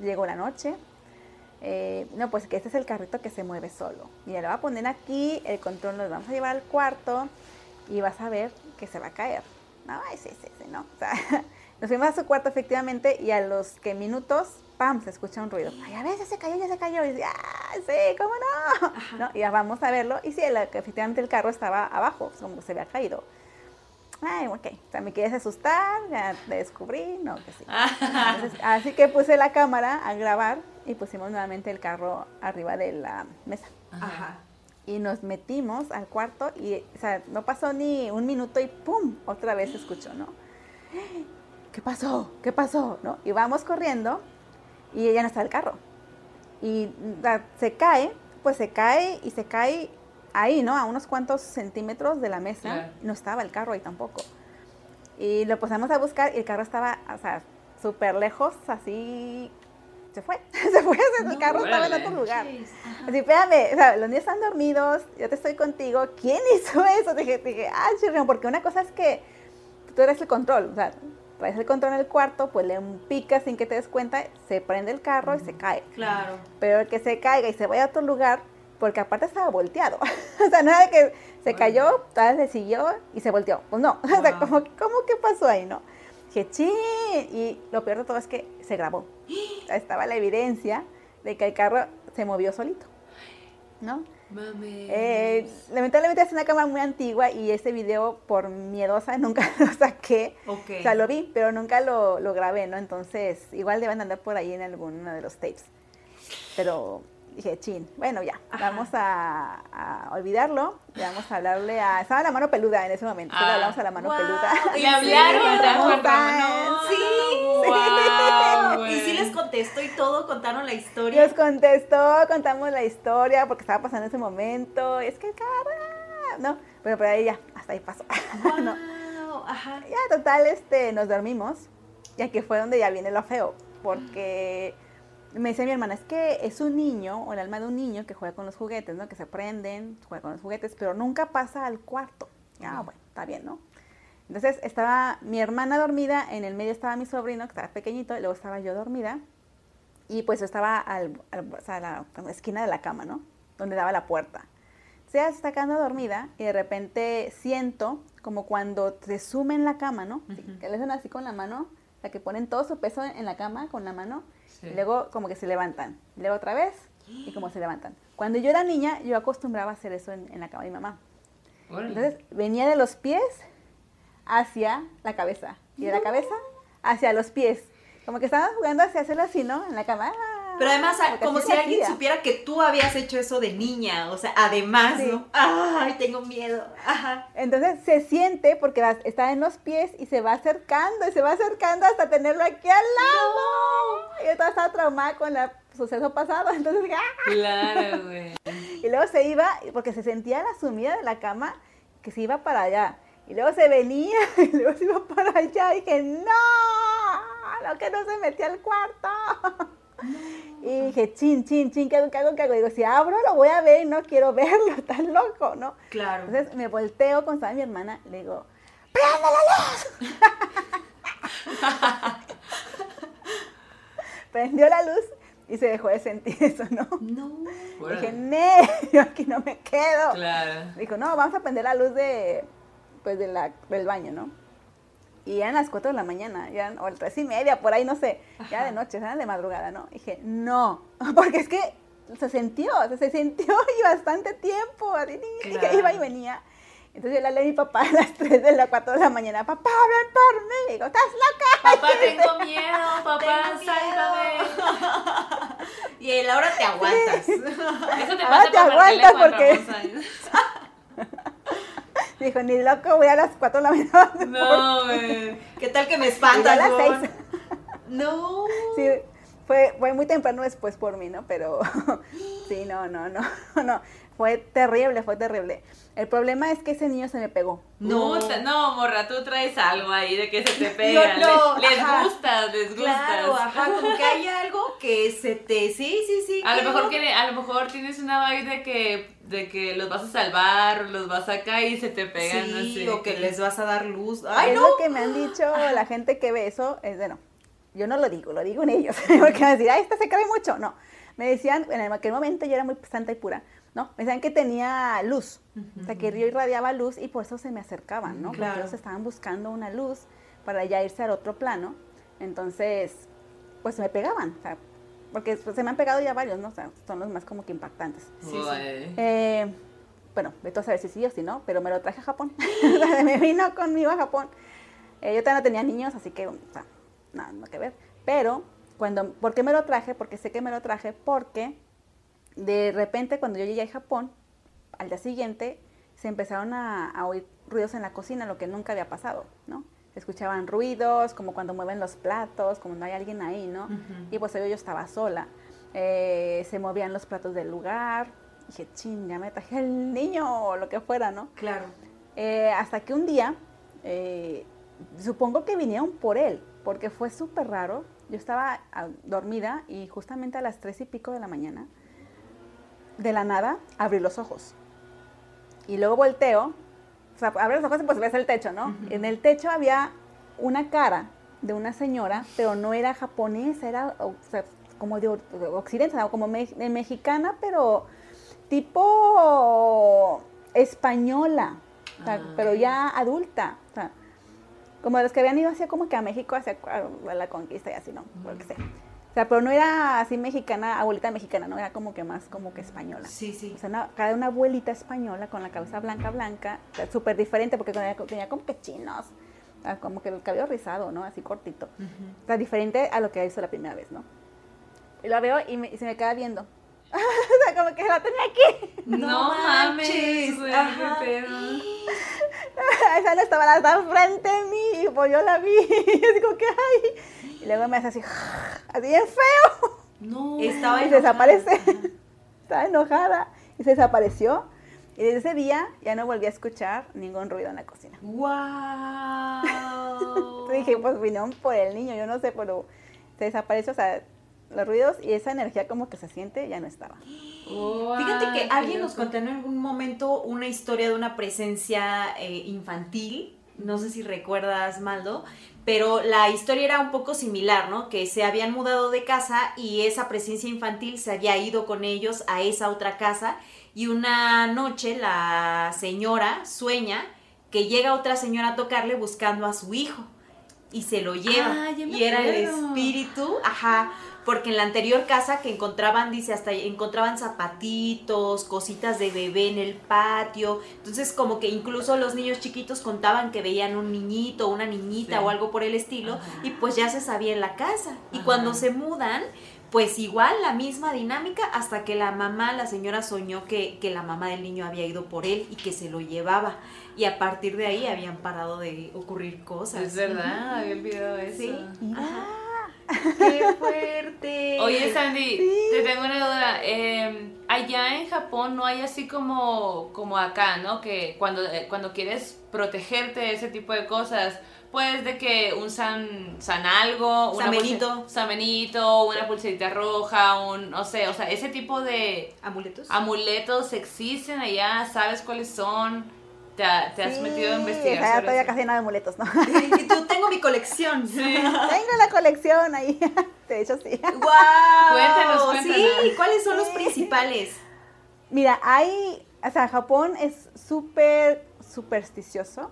llegó la noche, eh, no, pues que este es el carrito que se mueve solo. Y le va a poner aquí, el control lo vamos a llevar al cuarto y vas a ver que se va a caer. No, ese, ese, ese, no. O sea, (laughs) nos fuimos a su cuarto efectivamente y a los que minutos, ¡pam! se escucha un ruido. Ay, a veces se cayó, ya se cayó. Y dice, ¡ah, sí, cómo no! no! Y ya vamos a verlo. Y sí, efectivamente el carro estaba abajo, como se había caído. Ay, ok. O sea, me quieres asustar, ya te descubrí, no, que sí. así que puse la cámara a grabar y pusimos nuevamente el carro arriba de la mesa. Ajá. Y nos metimos al cuarto y, o sea, no pasó ni un minuto y ¡pum! Otra vez se escuchó, ¿no? ¿Qué pasó? ¿Qué pasó? ¿No? Y vamos corriendo y ella no está el carro. Y se cae, pues se cae y se cae ahí, ¿no? A unos cuantos centímetros de la mesa. No estaba el carro ahí tampoco. Y lo pusimos a buscar y el carro estaba, o sea, súper lejos, así se fue, (laughs) se fue, el carro estaba en otro lugar. Así, espérame, o sea, los niños están dormidos, yo te estoy contigo, ¿quién hizo (laughs) eso? Dije, dije, ah, chirrión, porque una cosa es que tú eres el control, o sea, traes el control en el cuarto, pues le picas sin que te des cuenta, se prende el carro y se cae. Claro. Pero el que se caiga y se vaya a otro lugar, porque aparte estaba volteado. (laughs) o sea, nada que se cayó, tal vez se siguió y se volteó. Pues no, (laughs) o sea, ¿cómo, ¿cómo que pasó ahí, no? Dije, ¡chin! Y lo peor de todo es que se grabó. (gasps) Estaba la evidencia de que el carro se movió solito. ¿No? Eh, lamentablemente es una cámara muy antigua y ese video, por miedosa, (laughs) nunca lo saqué. O sea, lo vi, pero nunca lo, lo grabé, ¿no? Entonces, igual deben andar por ahí en alguno de los tapes. Pero dije, chin, bueno, ya, vamos a, olvidarlo, y vamos a hablarle a... Estaba la mano peluda en ese momento, ah, hablamos a la mano peluda. ¿Y (laughs) hablaron? Sí, sí. (laughs) Y sí les contestó y todo, contaron la historia. Nos contestó, contamos la historia, porque estaba pasando ese momento, es que cara, no, pero por ahí ya, hasta ahí pasó. Wow, (laughs) No. ajá. Ya, total, este, nos dormimos. Y aquí fue donde ya viene lo feo. Porque me dice mi hermana, es que es un niño, o el alma de un niño que juega con los juguetes, ¿no? Que se prenden, juega con los juguetes, pero nunca pasa al cuarto. Ah, bueno, está bien, ¿no? Entonces estaba mi hermana dormida, en el medio estaba mi sobrino, que estaba pequeñito, y luego estaba yo dormida. Y pues yo estaba al, al- a la, la esquina de la cama, ¿no? Donde daba la puerta. Se está quedando dormida y de repente siento como cuando se sume en la cama, ¿no? Así Ujú. Que le hacen así con la mano, o sea, que ponen todo su peso en la cama con la mano Sí. y luego como que se levantan. Luego otra vez y como se levantan. Cuando yo era niña, yo acostumbraba a hacer eso en, en la cama de mi mamá. Entonces venía de los pies hacia la cabeza y de la cabeza hacia los pies. Como que estaban jugando hacia hacerlo así, ¿no? En la cama. Pero además, como si alguien supiera que tú habías hecho eso de niña. O sea, además, Sí. ¿no? Ay, tengo miedo. Ajá. Entonces se siente porque va- está en los pies y se va acercando y se va acercando hasta tenerlo aquí al lado. Y yo estaba traumada con el suceso pasado. (laughs) Entonces, ¡ah! Claro, güey. Y luego se iba, porque se sentía la sumida de la cama, que se iba para allá. Y luego se venía, (laughs) y luego se iba para allá. Y dije, no, lo que no se metía al cuarto. (laughs) Y dije, chin, chin, chin, ¿qué hago, qué hago, qué hago? Digo, si abro lo voy a ver y no quiero (laughs) verlo, tan loco, ¿no? Claro. Entonces me volteo con mi hermana, le digo, ¡prende la luz! (laughs) Prendió la luz y se dejó de sentir (laughs) eso, ¿no? no. Dije, ¡ne! Yo aquí no me quedo. Claro. Dijo, no, vamos a prender la luz de, pues, de la, del baño, ¿no? Y eran las 4 de la mañana, ya eran, o 3 y media, por ahí, no sé, ya de noche, eran de madrugada, ¿no? Dije, no, (laughs) porque es que se sintió, o sea, se sintió (laughs) y bastante tiempo, y que Claro. iba y venía. Entonces yo le hablé a mi papá a las 3 de la 4 de la mañana, papá, ven por mí. Y digo, ¿estás loca? (laughs) Papá, tengo miedo, papá, Tengo miedo. sálvame. Y él, ahora te aguantas. Eso te Ahora pasa te por marcarle a aguantas porque-. Dijo, ni loco, voy a las 4 de la mañana. No. ¿Qué tal que me yo a espantas? las Gon? 6. No. Sí, fue, fue muy temprano después por mí, ¿no? Pero (laughs) sí, no, no, no, (laughs) no. Fue terrible, fue terrible. El problema es que ese niño se me pegó. No. Puta, no, morra, tú traes algo ahí de que se te pega. Yo no, les, les ajá. gustas, les gustas. Claro, ajá, como que hay algo que se te... Sí, sí, sí. A lo mejor no- que, a lo mejor tienes una vibe de que, de que los vas a salvar, los vas a caer y se te pegan, Sí, no sé. o que les vas a dar luz. Ay, es no. lo que me han dicho la gente que ve eso, es de no. Yo no lo digo, lo digo en ellos. (laughs) Porque van a decir, ay, esta se cree mucho. No. Me decían, en aquel momento yo era muy santa y pura, ¿no? Me decían que tenía luz. O sea, que yo irradiaba luz y por eso se me acercaban, ¿no? Porque Claro. ellos estaban buscando una luz para ya irse al otro plano. Entonces, pues me pegaban. O sea, porque pues, se me han pegado ya varios, ¿no? O sea, son los más como que impactantes. Sí, sí. Eh, bueno, de todo saber si sí o si no, pero me lo traje a Japón. (laughs) O sea, me vino conmigo a Japón. Eh, yo todavía no tenía niños, así que, o sea, nada, nada que ver. Pero, cuando, ¿por qué me lo traje? Porque sé que me lo traje porque de repente cuando yo llegué a Japón, al día siguiente, se empezaron a, a oír ruidos en la cocina, lo que nunca había pasado, ¿no? Se escuchaban ruidos, como cuando mueven los platos, como no hay alguien ahí, ¿no? Y pues yo estaba sola. Eh, se movían los platos del lugar. Dije, chinga, me traje el niño o lo que fuera, ¿no? Claro. Eh, hasta que un día, eh, supongo que vinieron por él, porque fue súper raro. Yo estaba ah, dormida y justamente a las tres y pico de la mañana, de la nada, abrí los ojos. Y luego volteo, o sea, abrí los ojos y pues ves el techo, ¿no? En el techo había una cara de una señora, pero no era japonesa, era o sea, como de, de occidente, o como me- de mexicana, pero tipo española, o sea, Ah, pero ya adulta, o sea, como los que habían ido hacia como que a México, hacia a la conquista y así, ¿no? Lo que sea. O sea, pero no era así mexicana, abuelita mexicana, ¿no? Era como que más como que española. Sí, sí. O sea, una, de una abuelita española con la cabeza blanca, blanca, súper diferente porque tenía, tenía como que chinos, como que el cabello rizado, ¿no? Así cortito. O sea, diferente a lo que hizo la primera vez, ¿no? Y la veo y, me- y se me queda viendo. (laughs) como que la tenía aquí. No, No mames, güey, qué pedo. (laughs) Esa no estaba, la estaba frente a mí, y pues yo la vi. Y (laughs) yo digo, ¿qué hay? Y luego me hace así, (sighs) así bien feo. No. Estaba y se enojada. desaparece. (laughs) Estaba enojada y se desapareció. Y desde ese día ya no volví a escuchar ningún ruido en la cocina. ¡Wow! Entonces dije, pues vino por el niño, yo no sé, pero se desapareció, o sea, los ruidos y esa energía como que se siente ya no estaba. Fíjate que alguien nos contó en algún momento una historia de una presencia eh, infantil, no sé si recuerdas, Maldo, pero la historia era un poco similar, ¿no? Que se habían mudado de casa y esa presencia infantil se había ido con ellos a esa otra casa y una noche la señora sueña que llega otra señora a tocarle buscando a su hijo y se lo lleva. Ah, y era el espíritu, ajá, porque en la anterior casa que encontraban, dice, hasta encontraban zapatitos, cositas de bebé en el patio. Entonces, como que incluso los niños chiquitos contaban que veían un niñito, una niñita Sí. o algo por el estilo, Ajá. y pues ya se sabía en la casa. Y Ajá. cuando se mudan, pues igual la misma dinámica hasta que la mamá, la señora soñó que, que la mamá del niño había ido por él y que se lo llevaba. Y a partir de ahí habían parado de ocurrir cosas. Es verdad, había olvidado eso. Sí. Mira. ¡Qué fuerte! Oye, Sandy, te tengo una duda. Eh, allá en Japón no hay así como, como acá, ¿no? Que cuando, eh, cuando quieres protegerte de ese tipo de cosas, pues de que un san, san algo, una san Benito, una pulserita roja, un, no sé, o sea, ese tipo de ¿Amuletos? amuletos existen allá, ¿sabes cuáles son? ¿Te, ha- te has Sí, metido a o investigar todavía eso? casi nada de amuletos, ¿no? Y tú, tengo mi colección. (laughs) Tengo la colección ahí. (laughs) De hecho, sí. ¡Wow! Cuéntanos, cuéntanos. Sí, ¿cuáles son los principales? Mira, hay, o sea, Japón es súper supersticioso,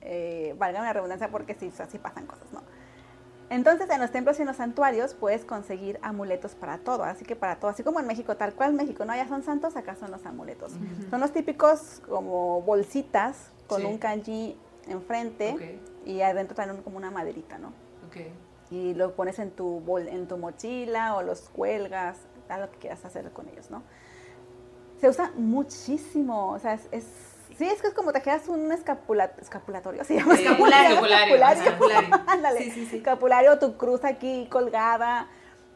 eh, valga una redundancia porque sí, así pasan cosas, ¿no? Entonces, en los templos y en los santuarios puedes conseguir amuletos para todo, así que para todo, así como en México, tal cual México, no, ya son santos, acá son los amuletos. Son los típicos como bolsitas con Sí. un kanji enfrente Ok, y adentro traen un- como una maderita, ¿no? ok. y lo pones en tu bol, en tu mochila o los cuelgas, haz lo que quieras hacer con ellos, ¿no? Se usa muchísimo, o sea, es, es- sí, es que es como te quedas un escapula- escapulatorio, se llama Sí, Escapulario. escapulario, escapulario, escapulario. (laughs) ándale, Sí, sí, sí. escapulario, tu cruz aquí colgada,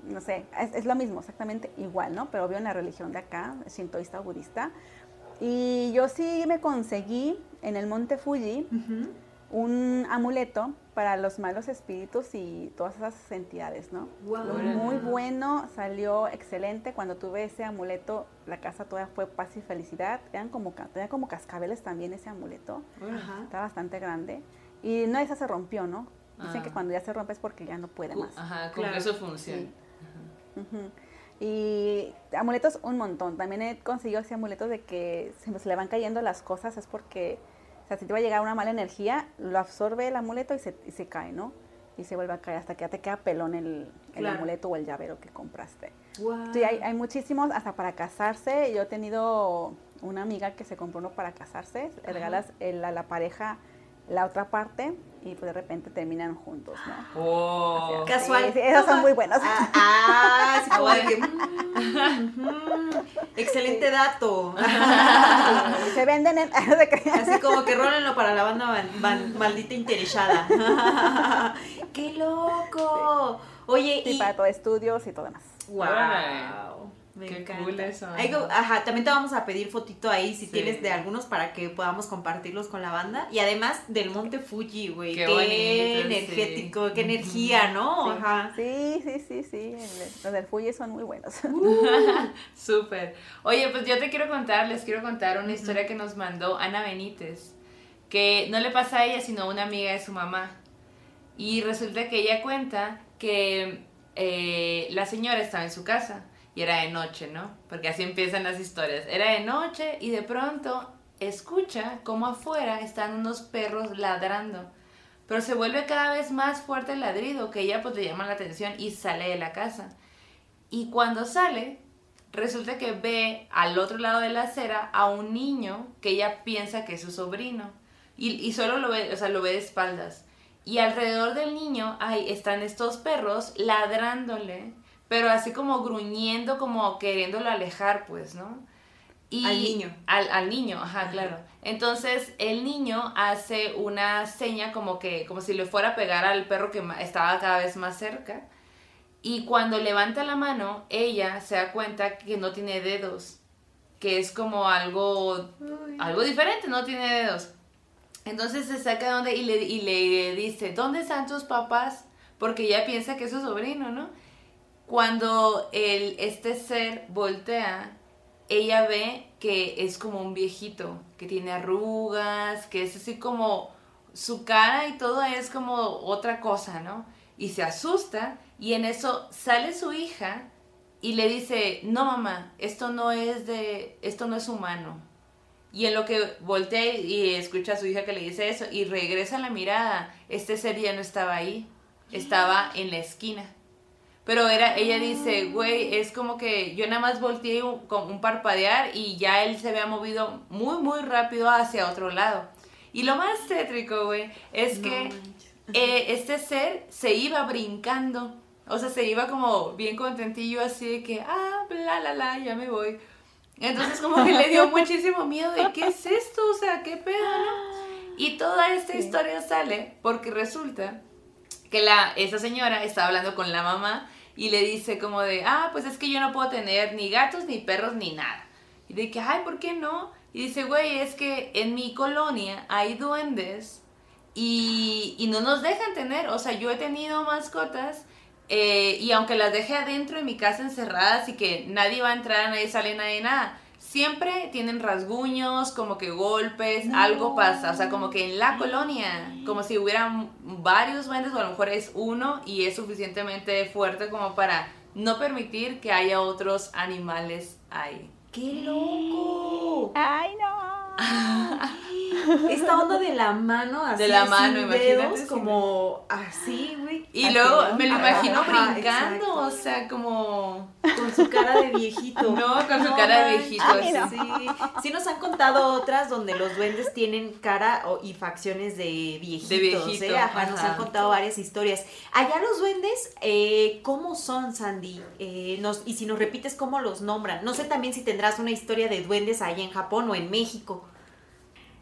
no sé, es, es lo mismo, exactamente igual, ¿no? Pero obvio en la religión de acá, shintoísta o budista, y yo sí me conseguí en el monte Fuji, Ujú. Un amuleto para los malos espíritus y todas esas entidades, ¿no? Lo Muy bueno, salió excelente. Cuando tuve ese amuleto, la casa toda fue paz y felicidad. Eran como, tenía como cascabeles también ese amuleto. Ajá. Está bastante grande. Y no, esa se rompió, ¿no? Dicen Ah. que cuando ya se rompe es porque ya no puede más. Ajá, como Claro. eso funciona. Sí. Y amuletos un montón. También he conseguido ese amuleto de que se, se le van cayendo las cosas, es porque, o sea, si te va a llegar una mala energía, lo absorbe el amuleto y se, y se cae, ¿no? Y se vuelve a caer hasta que ya te queda pelón el, el amuleto o el llavero que compraste. Sí, hay, hay muchísimos, hasta para casarse. Yo he tenido una amiga que se compró uno para casarse. Le regalas el- a la pareja la otra parte y pues de repente terminan juntos, ¿no? Oh. Casual. Sí, sí, esos son muy buenos. Ah, ah, así como de que, (laughs) mm. Excelente dato. Se venden en... (laughs) Así como que rólenlo para la banda ban- ban- maldita interesada. (laughs) ¡Qué loco! Oye, Sí, y... para todo estudios y todo demás. ¡Wow! Me Qué encanta. cool eso. Ajá, también te vamos a pedir fotito ahí si Sí. tienes de algunos para que podamos compartirlos con la banda. Y además del Monte Fuji, güey. Qué Qué, bonito, energético, sí. qué energía, ¿no? Sí. Ajá. Sí, sí, sí, sí. el- Los del Fuji son muy buenos. (laughs) Súper. Oye, pues yo te quiero contar, les quiero contar una historia que nos mandó Ana Benítez, que no le pasa a ella, sino a una amiga de su mamá. Y resulta que ella cuenta que eh, la señora estaba en su casa y era de noche, ¿no? Porque así empiezan las historias. Era de noche y de pronto escucha cómo afuera están unos perros ladrando. Pero se vuelve cada vez más fuerte el ladrido que ella pues le llama la atención y sale de la casa. Y cuando sale, resulta que ve al otro lado de la acera a un niño que ella piensa que es su sobrino. Y, y solo lo ve, o sea, lo ve de espaldas. Y alrededor del niño ahí están estos perros ladrándole, pero así como gruñendo, como queriéndolo alejar, pues, ¿no? Y Al niño. Al, al niño, ajá, claro. Entonces el niño hace una seña como que, como si le fuera a pegar al perro que estaba cada vez más cerca. Y cuando levanta la mano, ella se da cuenta que no tiene dedos, que es como algo, algo diferente, no tiene dedos. Entonces se saca de donde y le, y le dice, ¿dónde están tus papás? Porque ella piensa que es su sobrino, ¿no? Cuando el, este ser voltea, ella ve que es como un viejito, que tiene arrugas, que es así como su cara y todo es como otra cosa, ¿no? Y se asusta y en eso sale su hija y le dice, no mamá, esto no es de, esto no es humano. Y en lo que voltea y escucha a su hija que le dice eso y regresa la mirada, este ser ya no estaba ahí, estaba en la esquina. Pero era, ella dice, güey, es como que yo nada más volteé con un parpadear y ya él se había movido muy, muy rápido hacia otro lado. Y lo más tétrico, güey, es que eh, este ser se iba brincando. O sea, se iba como bien contentillo así de que, ah, bla, la, la, ya me voy. Entonces como que le dio (laughs) muchísimo miedo de, ¿qué es esto? O sea, ¿qué pedo, no? Y toda esta historia sale porque resulta que la, esa señora está hablando con la mamá y le dice como de, ah, pues es que yo no puedo tener ni gatos, ni perros, ni nada. Y de que, ay, ¿por qué no? Y dice, güey, es que en mi colonia hay duendes y, y no nos dejan tener, o sea, yo he tenido mascotas eh, y aunque las deje adentro de mi casa encerradas y que nadie va a entrar, nadie sale, nadie nada, siempre tienen rasguños, como que golpes, algo pasa, o sea, como que en la colonia, como si hubieran varios duendes o a lo mejor es uno y es suficientemente fuerte como para no permitir que haya otros animales ahí. ¡Qué loco! ¡Ay, no! Esta onda de la mano, así. De la mano, imagínate, como así, güey. Y luego ¿no? me lo imagino ajá, brincando, exacto. o sea, como... Con su cara de viejito. No, con su cara de viejito, Ay, así. Sí, sí nos han contado otras donde los duendes tienen cara y facciones de viejitos. De viejito, ¿eh? Ajá, nos han contado varias historias. Allá los duendes, eh, ¿cómo son, Sandy? Eh, nos, y si nos repites cómo los nombran. No sé también si tendrás una historia de duendes allá en Japón o en México.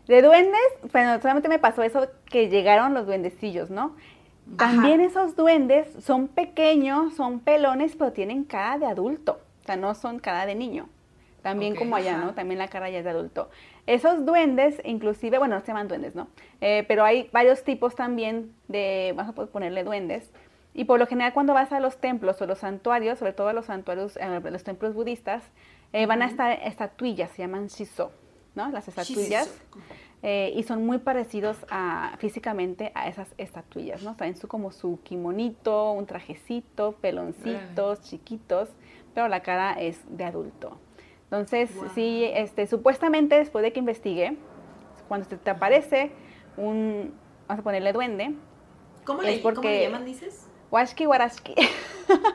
De duendes, bueno, solamente me pasó eso que llegaron los duendecillos, ¿no? También esos duendes son pequeños, son pelones, pero tienen cara de adulto. O sea, no son cara de niño. También como allá, ajá. ¿no? También la cara ya es de adulto. Esos duendes, inclusive, bueno, no se llaman duendes, ¿no? Eh, pero hay varios tipos también de, vamos a ponerle duendes. Y por lo general cuando vas a los templos o los santuarios, sobre todo a los santuarios, eh, los templos budistas, eh, van a estar estatuillas, se llaman shiso, ¿no? Las estatuillas. Eh, y son muy parecidos a, físicamente a esas estatuillas, ¿no? Traen su, como su kimonito, un trajecito, peloncitos, chiquitos, pero la cara es de adulto. Entonces, Wow. sí, este, supuestamente después de que investigué, cuando se te aparece un, vamos a ponerle duende, ¿Cómo, Es le, ¿Cómo porque- le llaman, dices? Washki Warashki.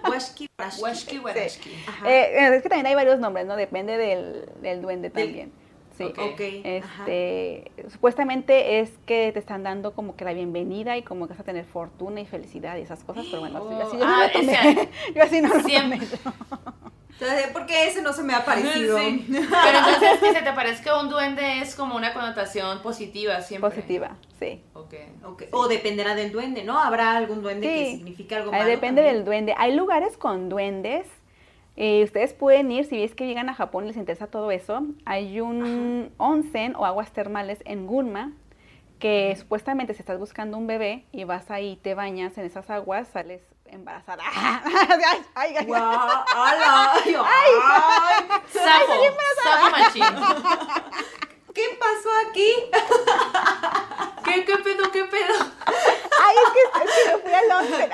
Washki, washki. Washki Warashki. Ajá. Eh, es que también hay varios nombres, ¿no? Depende del, del duende Del- Sí. Ok. ok. ajá. Este, supuestamente es que te están dando como que la bienvenida y como que vas a tener fortuna y felicidad y esas cosas, pero bueno, Oh, así yo no ah, lo tomé. o sea, (laughs) yo así no lo siempre- tomé. Entonces, ¿por qué ese no se me ha parecido? Sí. Pero entonces que se te parezca un duende es como una connotación positiva siempre. Positiva, sí. Ok. Ok, O dependerá del duende, ¿no? ¿Habrá algún duende que Sí. signifique algo Ahí malo? depende también? del duende. Hay lugares con duendes. Eh, ustedes pueden ir, si ves que llegan a Japón y les interesa todo eso. Hay un onsen o aguas termales en Gunma que supuestamente si estás buscando un bebé y vas ahí y te bañas en esas aguas, sales embarazada. (laughs) ay, ay. ¡Hala! Ay, ay, Sapo. Sapo machín. (laughs) ¿Qué pasó aquí? (laughs) ¿Qué, qué pedo, qué pedo? Ay, es que, es que me fui al onsen.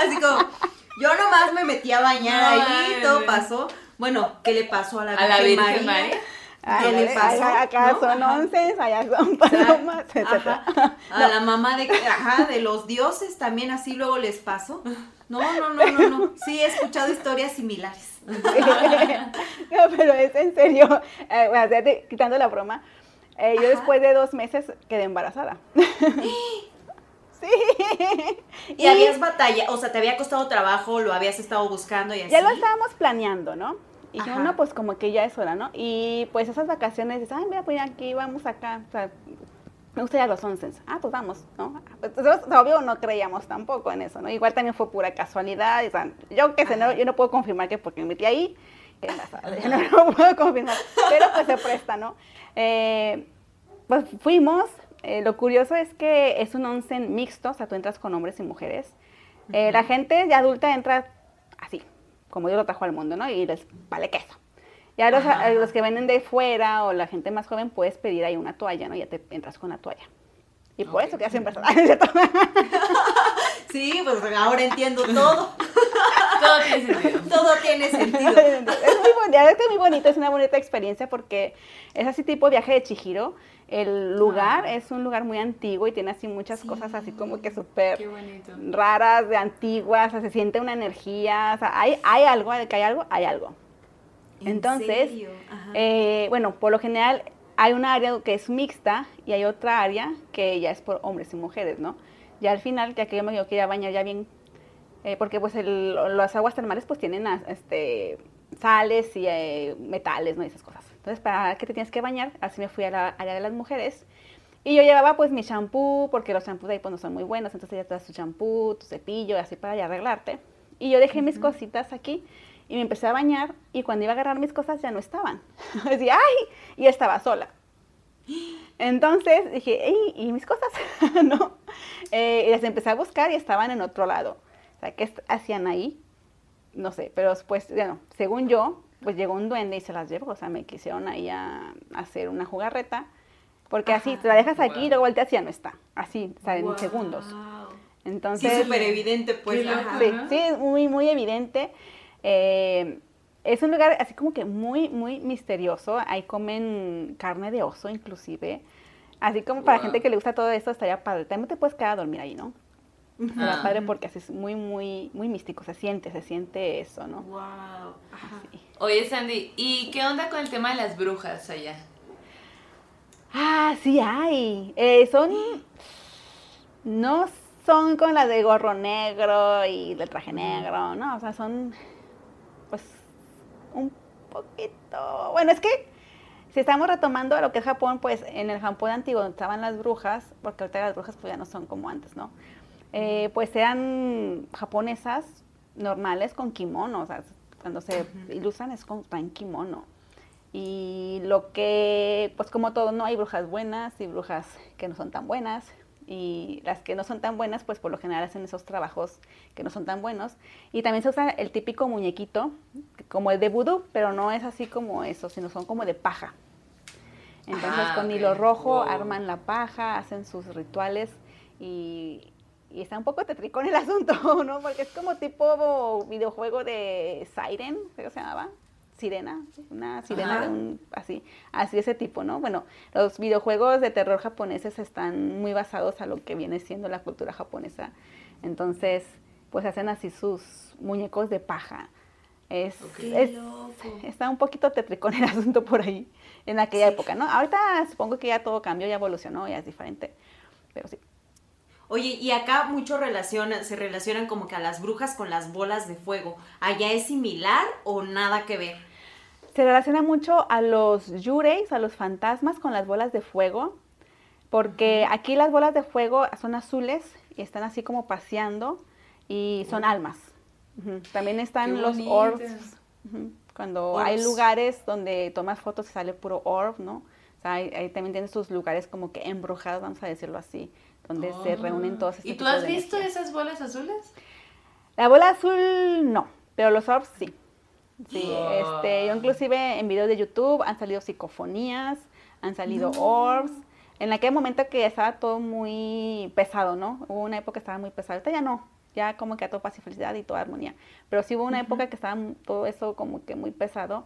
Así como, yo nomás me metí a bañar No, ahí, todo pasó. Bueno, ¿qué le pasó a la A la Virgen María. Ay, ¿Qué le pasó? Acá ¿No? son Ajá. onsen, allá son palomas. Ajá. A la mamá de, ajá, de los dioses también así luego les pasó. No, no, no, no, no. Sí, he escuchado historias similares. (laughs) no, pero es en serio. Eh, bueno, te- quitando la broma. eh, yo después de dos meses quedé embarazada. (gasps) (laughs) sí. (laughs) Y habías batalla, o sea, te había costado trabajo, lo habías estado buscando y así. Ya lo estábamos planeando, ¿no? Y dijimos, no, pues como que ya es hora, ¿no? Y pues esas vacaciones, dices, ay, mira, pues aquí, vamos acá. O sea, me gusta ir a los onsens. Ah, pues vamos, ¿no? Pues, nosotros, obvio, no creíamos tampoco en eso, ¿no? Igual también fue pura casualidad. O sea, yo que sé, no, yo no puedo confirmar que porque me metí ahí, (laughs) (laughs) no lo puedo confirmar, pero pues se presta, ¿no? Eh, pues fuimos, eh, lo curioso es que es un onsen mixto, o sea, tú entras con hombres y mujeres. Eh, la gente de adulta entra así, como Dios lo trajo al mundo, ¿no? Y les vale queso. Ya los, los, que vienen de fuera o la gente más joven puedes pedir ahí una toalla, ¿no? Ya te entras con la toalla. Y por eso que hacen personajes, (laughs) ¿cierto? sí, pues ahora entiendo todo. (laughs) todo tiene sentido. Todo tiene sentido. (laughs) es muy bonito, es muy bonito, es una bonita experiencia porque es así tipo viaje de Chihiro. El lugar es un lugar muy antiguo y tiene así muchas cosas así como que súper raras, de antiguas, o sea, se siente una energía, o sea, hay, hay algo, que hay algo, hay algo. Entonces, eh, bueno, por lo general hay una área que es mixta y hay otra área que ya es por hombres y mujeres, ¿no? Ya al final, ya que yo me quería bañar ya bien, eh, porque pues las aguas termales pues tienen este, sales y eh, metales, ¿no? Y esas cosas. Entonces, para que te tienes que bañar, así me fui a la área de las mujeres. Y yo llevaba pues mi shampoo, porque los shampoos de ahí pues no son muy buenos, entonces ya te das tu shampoo, tu cepillo, así para ya arreglarte. Y yo dejé mis cositas aquí y me empecé a bañar y cuando iba a agarrar mis cosas ya no estaban. (laughs) Decía, ¡ay! Y estaba sola. Entonces dije, ¡ey! ¿Y mis cosas? (laughs) ¿No? Eh, y las empecé a buscar y estaban en otro lado. O sea, ¿qué hacían ahí? No sé, pero después, bueno, según yo, pues llegó un duende y se las llevó. O sea, me quisieron ahí a, hacer una jugarreta. Porque así, te la dejas aquí y luego volteas y ya no está. Así, o sea, en segundos. Entonces, sí, súper evidente, pues. Sí, sí, es muy, muy evidente. Eh, es un lugar así como que muy, muy misterioso. Ahí comen carne de oso inclusive. Así como para gente que le gusta todo esto, estaría padre. También te puedes quedar a dormir ahí, ¿no? Estaría padre porque así es muy, muy, muy místico. Se siente, se siente eso, ¿no? Wow. Oye, Sandy, ¿y qué onda con el tema de las brujas allá? Ah, sí hay. Eh, son... No son con las de gorro negro y de traje negro, ¿no? O sea, son pues un poquito, bueno, es que si estamos retomando a lo que es Japón, pues en el Japón antiguo donde estaban las brujas, porque ahorita las brujas pues ya no son como antes, ¿no? Eh, pues eran japonesas normales con kimono, o sea, cuando se ilustran es con tan kimono. Y lo que, pues como todo, no hay brujas buenas y brujas que no son tan buenas, y las que no son tan buenas, pues por lo general hacen esos trabajos que no son tan buenos. Y también se usa el típico muñequito, como el de vudú, pero no es así como eso, sino son como de paja. Entonces ah, con hilo rojo arman la paja, hacen sus rituales y, y está un poco tetricón el (laughs) asunto, ¿no? Porque es como tipo videojuego de Siren, ¿qué se llamaba? sirena, una sirena de un, así, así ese tipo, ¿no? Bueno, los videojuegos de terror japoneses están muy basados a lo que viene siendo la cultura japonesa. Entonces, pues hacen así sus muñecos de paja. Es, está un poquito tetricón el (laughs) asunto por ahí, en aquella época, ¿no? Ahorita supongo que ya todo cambió, ya evolucionó, ya es diferente, pero sí. Oye, y acá mucho relaciona, se relacionan como que a las brujas con las bolas de fuego. ¿Allá es similar o nada que ver? Se relaciona mucho a los yureis, a los fantasmas con las bolas de fuego, porque aquí las bolas de fuego son azules y están así como paseando y son almas. También están los orbs. Cuando hay lugares donde tomas fotos y sale puro orb, ¿no? O sea, ahí, también tienes sus lugares como que embrujados, vamos a decirlo así donde se reúnen todos este ¿Y tú has visto esas bolas azules? La bola azul no, pero los orbs sí. Sí, este, yo inclusive en videos de YouTube han salido psicofonías, han salido orbs. En aquel momento que estaba todo muy pesado, ¿no? Hubo una época que estaba muy pesado, ahorita ya no, ya como que a todo paz y felicidad y toda armonía. Pero sí hubo una época que estaba todo eso como que muy pesado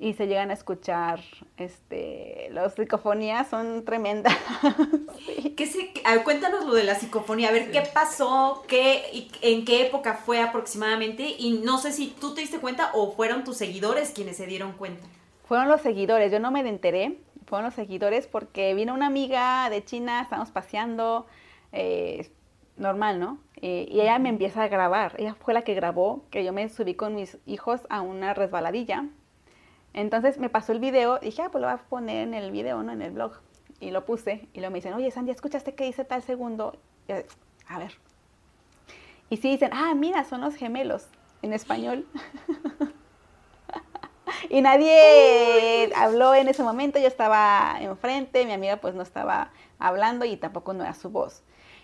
y se llegan a escuchar, este, las psicofonías son tremendas. (laughs) ¿Qué se, cuéntanos lo de la psicofonía, a ver qué pasó, qué, en qué época fue aproximadamente y no sé si tú te diste cuenta o fueron tus seguidores quienes se dieron cuenta. Fueron los seguidores, yo no me enteré, fueron los seguidores porque vino una amiga de China, estábamos paseando, eh, normal, ¿no? Eh, y ella me empieza a grabar, ella fue la que grabó, que yo me subí con mis hijos a una resbaladilla entonces me pasó el video y dije, ah, pues lo voy a poner en el video, ¿no? En el blog. Y lo puse y lo me dicen, oye, Sandy, ¿escuchaste que dice tal segundo? a ver. Y sí dicen, ah, mira, son los gemelos en español. (laughs) y nadie habló en ese momento, yo estaba enfrente, mi amiga pues no estaba hablando y tampoco no era su voz.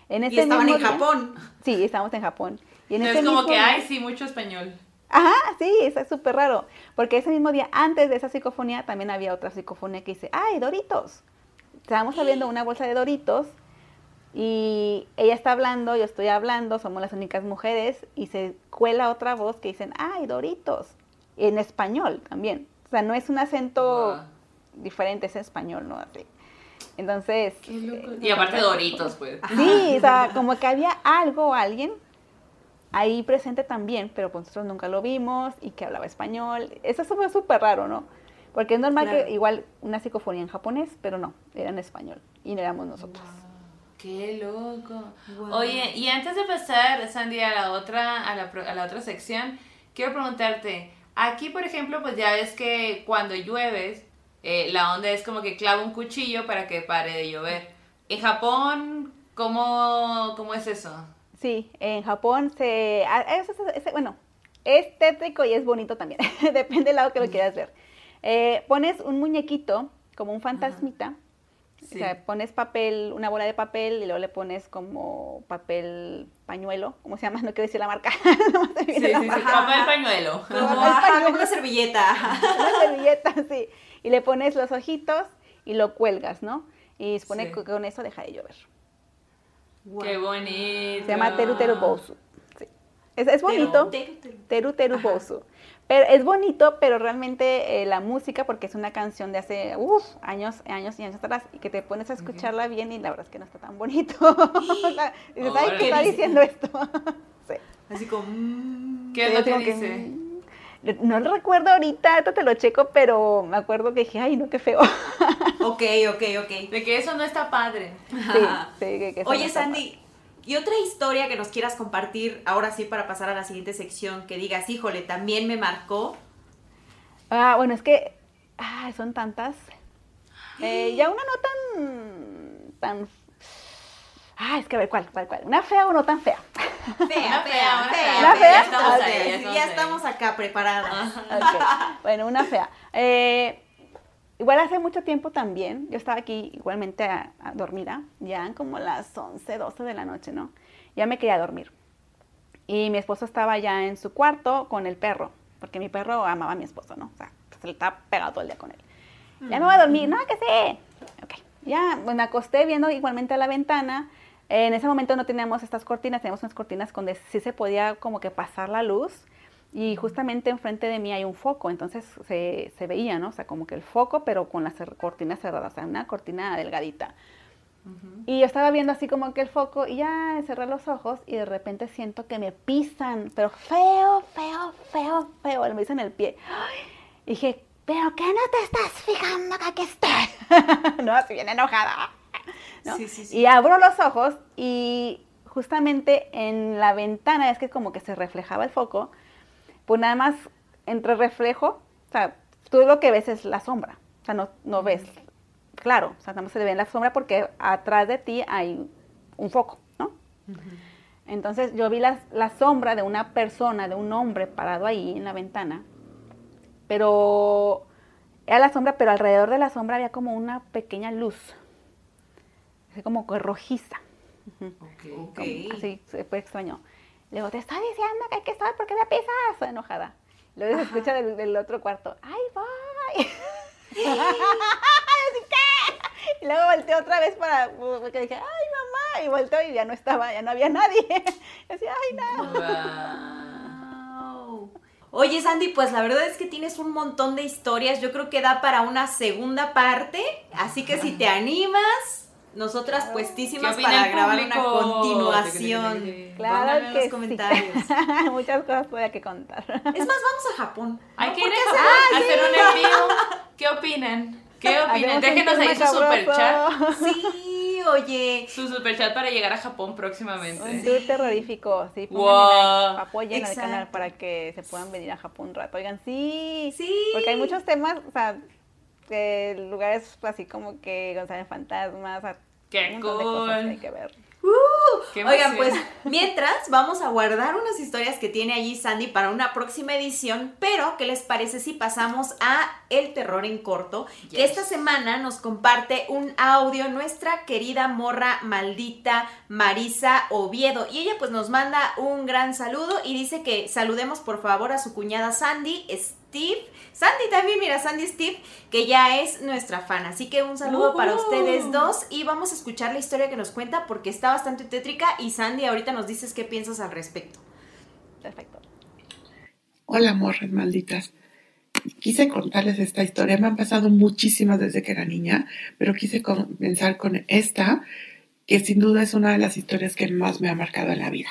En ese y estaban en Japón. Sí, estábamos en Japón. Y en es como que, hay sí, mucho español. Ajá, sí, es súper raro. Porque ese mismo día, antes de esa psicofonía, también había otra psicofonía que dice, ¡ay, Doritos! Estábamos abriendo una bolsa de Doritos y ella está hablando, yo estoy hablando, somos las únicas mujeres y se cuela otra voz que dicen, ¡ay, Doritos! En español también. O sea, no es un acento diferente, es español, ¿no? Así. Entonces... Eh, y aparte Doritos, pues. Sí, o sea, como que había algo o alguien ahí presente también, pero pues nosotros nunca lo vimos y que hablaba español. Eso fue súper raro, ¿no? Porque es normal que igual una psicofonía en japonés, pero no, era en español y no éramos nosotros. ¡Qué loco! Oye, y antes de pasar, Sandy, a la otra, a la, a la otra sección, quiero preguntarte, aquí por ejemplo, pues ya ves que cuando llueves, eh, la onda es como que clava un cuchillo para que pare de llover. En Japón, ¿cómo, cómo es eso? Sí, en Japón se... bueno, es tétrico y es bonito también. (laughs) Depende del lado que lo quieras ver. Eh, pones un muñequito, como un fantasmita. O sea, pones papel, una bola de papel y luego le pones como papel pañuelo, ¿cómo se llama? (laughs) No quiero decir la marca. (laughs) sí, sí, sí, papel pañuelo. Como, como una servilleta. una servilleta, sí. Y le pones los ojitos y lo cuelgas, ¿no? Y supone que con eso deja de llover. Qué bonito. Se llama Teru Teru Bosu. Sí. Es, es, bonito. Teru Teru, Bosu. Pero es bonito, pero realmente eh, la música, porque es una canción de hace uf, años, años y años atrás, y que te pones a escucharla bien y la verdad es que no está tan bonito. (laughs) (laughs) dices, ay, ¿qué está diciendo esto? (laughs) sí. Así como... Mm". ¿Qué es lo que dice? Mm, no lo recuerdo ahorita, esto te lo checo, pero me acuerdo que dije, ay, no, qué feo. (laughs) ok, ok, ok. De que eso no está padre. Sí, sí que, que Oye, Sandy, y otra historia que nos quieras compartir, ahora sí para pasar a la siguiente sección, que digas, híjole, también me marcó. Ah, bueno, es que ah, son tantas. (gasps) Eh, ya una no tan, tan... Ah, es que a ver, ¿cuál, cuál, cuál? ¿Una fea o no tan fea? Fea, fea, fea. fea. ¿Una fea? Ya estamos, ahí, ya estamos acá preparadas. (laughs) Bueno, una fea. Eh, Igual hace mucho tiempo también, yo estaba aquí igualmente a, dormida, ya como las 11, 12 de la noche, ¿no? Ya me quería dormir. Y mi esposo estaba ya en su cuarto con el perro, porque mi perro amaba a mi esposo, ¿no? O sea, se le estaba pegado todo el día con él. Ya me voy a dormir, no, que sí. Ok, ya me acosté viendo igualmente a la ventana. En ese momento no teníamos estas cortinas, teníamos unas cortinas donde sí se podía como que pasar la luz y justamente enfrente de mí hay un foco, entonces se, se, veía, ¿no? O sea, como que el foco, pero con las cortinas cerradas, o sea, una cortina delgadita. Y yo estaba viendo así como que el foco y ya cerré los ojos y de repente siento que me pisan, pero feo, feo, feo, feo, me pisan el pie. Y dije, pero ¿qué no te estás fijando que aquí estoy? (laughs) no, así bien enojada. (laughs) Sí, sí, sí. Y abro los ojos y justamente en la ventana, es que como que se reflejaba el foco, pues nada más entre reflejo, o sea, tú lo que ves es la sombra, o sea, no, no ves claro, o sea, nada más se ve en la sombra porque atrás de ti hay un foco, ¿no? Entonces yo vi la, la, sombra de una persona, de un hombre parado ahí en la ventana, pero era la sombra, pero alrededor de la sombra había como una pequeña luz, así como rojiza. Okay. así, fue extraño. Le digo, te estoy diciendo que hay que estar porque me pisas. enojada. Luego se escucha del, otro cuarto, ¡ay, voy! (laughs) y luego volteé otra vez para, porque dije, ¡ay, mamá! Y volteó y ya no estaba, ya no había nadie. (laughs) Y decía, ¡ay, no! Wow. Oye, Sandy, pues la verdad es que tienes un montón de historias. Yo creo que da para una segunda parte. Así que si te (laughs) animas, nosotras puestísimas para grabar una continuación. Claro que en los comentarios. (laughs) Muchas cosas todavía que contar. Es más, vamos a Japón. Hay que ir a Japón hacer un envío. ¿Qué opinan? ¿Qué opinan? Déjenos ahí su superchat. Sí, oye. Su superchat para llegar a Japón próximamente. Un tour terrorífico, sí. Wow. Apoyen al canal para que se puedan venir a Japón un rato. Oigan, sí. Sí. Porque hay muchos temas, o sea, lugares así como que con fantasmas, Qué cool. hay que ver. Uh, Oigan, pues mientras vamos a guardar unas historias que tiene allí Sandy para una próxima edición, pero ¿qué les parece si pasamos a El terror en corto? Que esta semana nos comparte un audio nuestra querida morra maldita Marisa Oviedo y ella pues nos manda un gran saludo y dice que saludemos por favor a su cuñada Sandy, Steve Sandy también, mira, Sandy Steve, que ya es nuestra fan. Así que un saludo para ustedes dos y vamos a escuchar la historia que nos cuenta porque está bastante tétrica y Sandy, ahorita nos dices qué piensas al respecto. Perfecto. Hola, morras malditas. Quise contarles esta historia. Me han pasado muchísimas desde que era niña, pero quise comenzar con esta, que sin duda es una de las historias que más me ha marcado en la vida.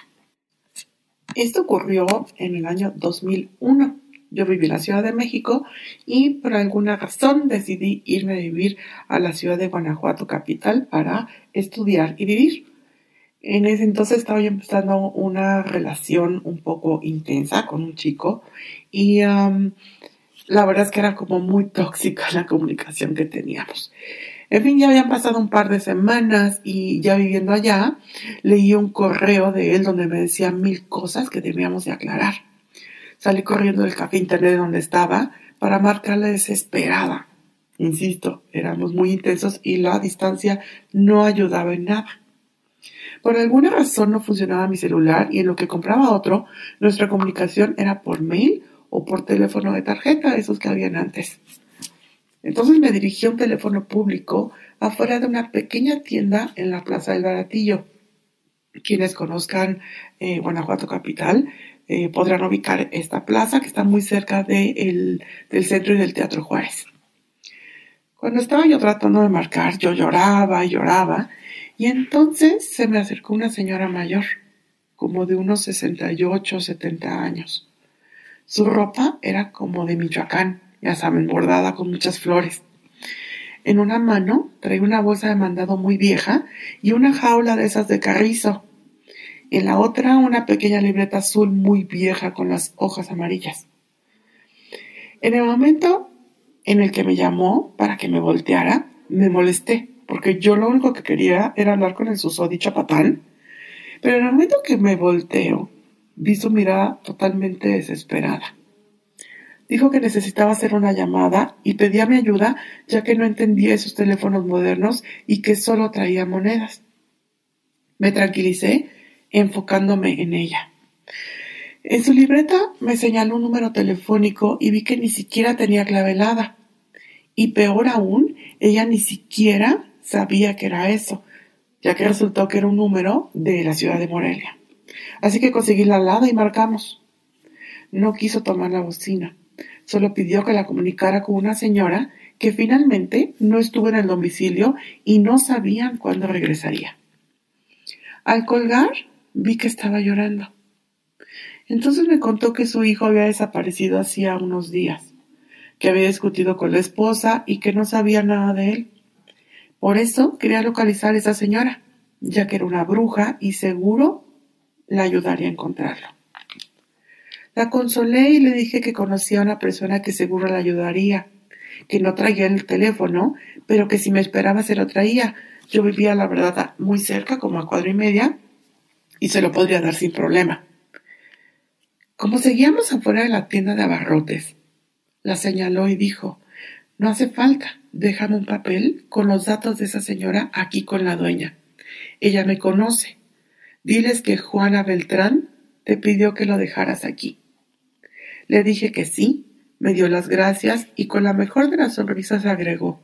Esto ocurrió en el año 2001. Yo viví en la Ciudad de México y por alguna razón decidí irme a vivir a la ciudad de Guanajuato capital para estudiar y vivir. En ese entonces estaba yo empezando una relación un poco intensa con un chico y la verdad es que era como muy tóxica la comunicación que teníamos. En fin, ya habían pasado un par de semanas y ya viviendo allá, leí un correo de él donde me decía mil cosas que debíamos de aclarar. Salí corriendo del café internet donde estaba para marcarle desesperada. Insisto, éramos muy intensos y la distancia no ayudaba en nada. Por alguna razón no funcionaba mi celular y en lo que compraba otro, nuestra comunicación era por mail o por teléfono de tarjeta, esos que habían antes. Entonces me dirigí a un teléfono público afuera de una pequeña tienda en la Plaza del Baratillo. Quienes conozcan eh, Guanajuato Capital eh, podrán ubicar esta plaza que está muy cerca del centro y del Teatro Juárez. Cuando estaba yo tratando de marcar, yo lloraba y lloraba, y entonces se me acercó una señora mayor, como de unos 68 o 70 años. Su ropa era como de Michoacán, ya saben, bordada con muchas flores. En una mano traía una bolsa de mandado muy vieja y una jaula de esas de carrizo en la otra una pequeña libreta azul muy vieja con las hojas amarillas. En el momento en el que me llamó para que me volteara, me molesté, porque yo lo único que quería era hablar con el susodicho patán. Pero en el momento que me volteo, vi su mirada totalmente desesperada. Dijo que necesitaba hacer una llamada y pedía mi ayuda ya que no entendía esos teléfonos modernos y que solo traía monedas. Me tranquilicé enfocándome en ella. En su libreta me señaló un número telefónico y vi que ni siquiera tenía clavelada. Y peor aún, ella ni siquiera sabía que era eso, ya que resultó que era un número de la ciudad de Morelia. Así que conseguí la alada y marcamos. No quiso tomar la bocina, solo pidió que la comunicara con una señora que finalmente no estuvo en el domicilio y no sabían cuándo regresaría. Al colgar, vi que estaba llorando. Entonces me contó que su hijo había desaparecido hacía unos días, que había discutido con la esposa y que no sabía nada de él. Por eso quería localizar a esa señora, ya que era una bruja y seguro la ayudaría a encontrarlo. La consolé y le dije que conocía a una persona que seguro la ayudaría, que no traía el teléfono, pero que si me esperaba se lo traía. Yo vivía, la verdad, muy cerca, como a cuadro y media, y se lo podría dar sin problema. Como seguíamos afuera de la tienda de abarrotes, la señaló y dijo, no hace falta, déjame un papel con los datos de esa señora aquí con la dueña. Ella me conoce. Diles que Juana Beltrán te pidió que lo dejaras aquí. Le dije que sí, me dio las gracias y con la mejor de las sonrisas agregó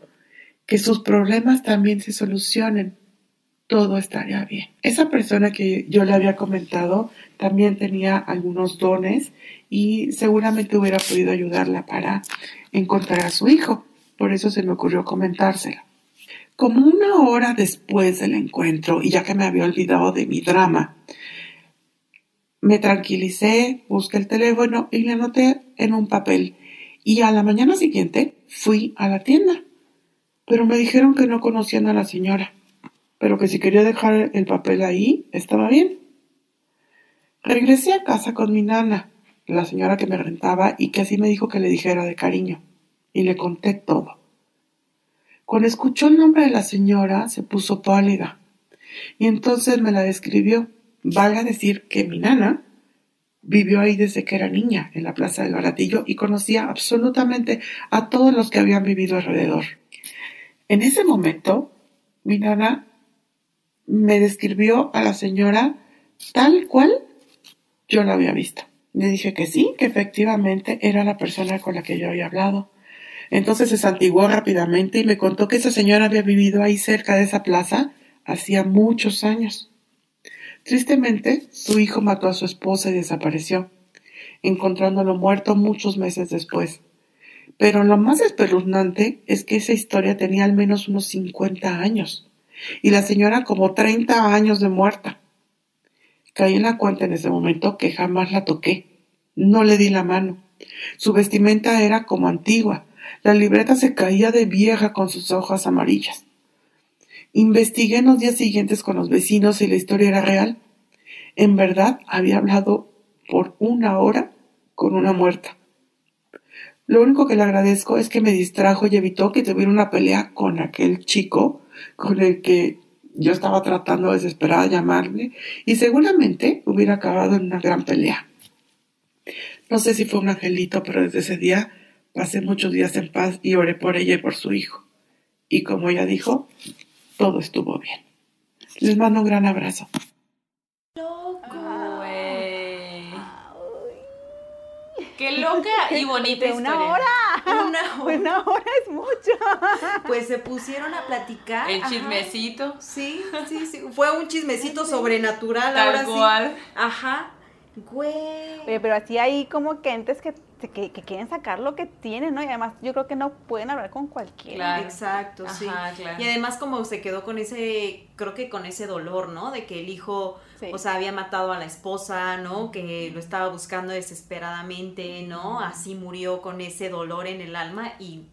que sus problemas también se solucionen todo estaría bien. Esa persona que yo le había comentado también tenía algunos dones y seguramente hubiera podido ayudarla para encontrar a su hijo. Por eso se me ocurrió comentárselo. Como una hora después del encuentro, y ya que me había olvidado de mi drama, me tranquilicé, busqué el teléfono y le anoté en un papel. Y a la mañana siguiente fui a la tienda. Pero me dijeron que no conocían a la señora pero que si quería dejar el papel ahí, estaba bien. Regresé a casa con mi nana, la señora que me rentaba, y que así me dijo que le dijera de cariño, y le conté todo. Cuando escuchó el nombre de la señora, se puso pálida, Y entonces me la describió. Valga decir que mi nana vivió ahí desde que era niña, en la Plaza del Baratillo, y conocía absolutamente a todos los que habían vivido alrededor. En ese momento, mi nana me describió a la señora tal cual yo la había visto. Le dije que sí, que efectivamente era la persona con la que yo había hablado. Entonces se santiguó rápidamente y me contó que esa señora había vivido ahí cerca de esa plaza hacía muchos años. Tristemente, su hijo mató a su esposa y desapareció, encontrándolo muerto muchos meses después. Pero lo más espeluznante es que esa historia tenía al menos unos 50 años y la señora como 30 años de muerta. Caí en la cuenta en ese momento que jamás la toqué. No le di la mano. Su vestimenta era como antigua. La libreta se caía de vieja con sus hojas amarillas. Investigué en los días siguientes con los vecinos si la historia era real. En verdad había hablado por una hora con una muerta. Lo único que le agradezco es que me distrajo y evitó que tuviera una pelea con aquel chico con el que yo estaba tratando desesperada de llamarle y seguramente hubiera acabado en una gran pelea. No sé si fue un angelito, pero desde ese día pasé muchos días en paz y oré por ella y por su hijo. Y como ella dijo, todo estuvo bien. Les mando un gran abrazo. Qué loca y bonita de historia. una hora. Una hora. Una hora es mucho. Pues se pusieron a platicar. El ajá. chismecito. Sí, sí, sí. Fue un chismecito sobrenatural Tal ahora cual. sí. Ajá. Güey. Oye, pero así hay como que entes que, que, que quieren sacar lo que tienen, ¿no? Y además yo creo que no pueden hablar con cualquiera. Claro. Exacto, sí. Ajá, claro. Y además como se quedó con ese, creo que con ese dolor, ¿no? De que el hijo, Sí. o sea, había matado a la esposa, ¿no? Que lo estaba buscando desesperadamente, ¿no? Así murió con ese dolor en el alma y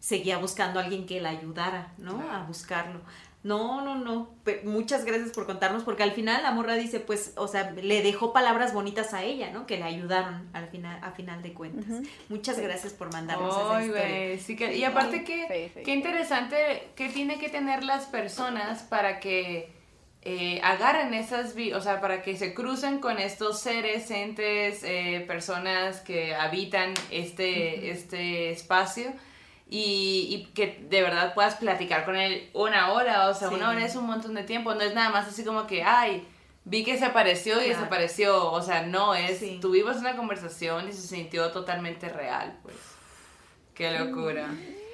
seguía buscando a alguien que la ayudara, ¿no? A buscarlo. No, no, no. Muchas gracias por contarnos, porque al final la morra dice, pues, o sea, le dejó palabras bonitas a ella, ¿no? Que le ayudaron al final, a final de cuentas. Muchas gracias por mandarnos esa Ay, historia. sí que- y aparte que, Sí, sí. qué interesante que tiene que tener las personas para que eh, agarren esas, o sea, para que se crucen con estos seres, entes, eh, personas que habitan este, este espacio y, y que de verdad puedas platicar con él una hora, o sea, Sí. una hora es un montón de tiempo, no es nada más así como que, ay, vi que se apareció y desapareció, o sea, no, es, Sí. tuvimos una conversación y se sintió totalmente real, pues. Qué locura.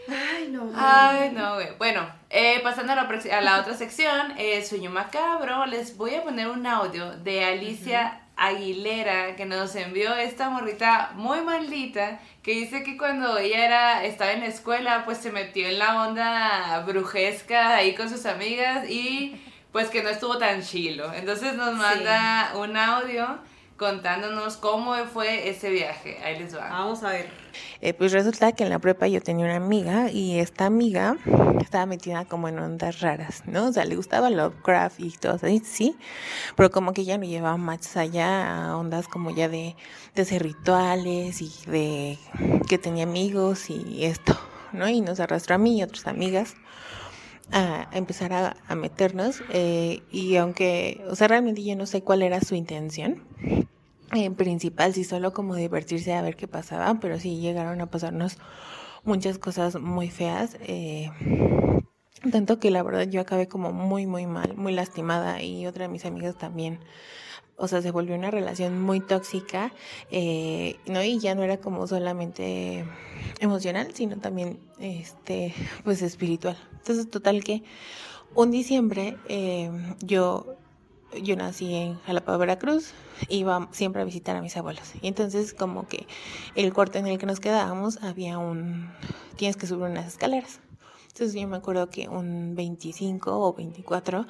Ay, no. Ay, no, güey. Bueno, eh, pasando a la, prox- a la otra sección, eh, Sueño Macabro, les voy a poner un audio de Alicia Aguilera que nos envió esta morrita muy maldita que dice que cuando ella era, estaba en la escuela pues se metió en la onda brujesca ahí con sus amigas y pues que no estuvo tan chilo. Entonces nos manda un audio contándonos cómo fue ese viaje. Ahí les va. Vamos a ver. Eh, pues resulta que en la prepa yo tenía una amiga y esta amiga estaba metida como en ondas raras, ¿no? O sea, le gustaba Lovecraft y todo eso, sí, pero como que ya no llevaba más allá a ondas como ya de, de hacer rituales y de que tenía amigos y esto, ¿no? Y nos arrastró a mí y otras amigas a, empezar a, meternos eh, y aunque, o sea, realmente yo no sé cuál era su intención en principal, sí, solo como divertirse a ver qué pasaba, pero sí llegaron a pasarnos muchas cosas muy feas. eh, tanto que la verdad yo acabé como muy, muy mal, muy lastimada y otra de mis amigas también. O sea, se volvió una relación muy tóxica, eh, ¿no? Y ya no era como solamente emocional, sino también, este, pues espiritual. Entonces, total que un diciembre eh, yo yo nací en Jalapa, Veracruz, iba siempre a visitar a mis abuelos. Y entonces como que el cuarto en el que nos quedábamos había un... tienes que subir unas escaleras. Entonces yo me acuerdo que un 25 o 24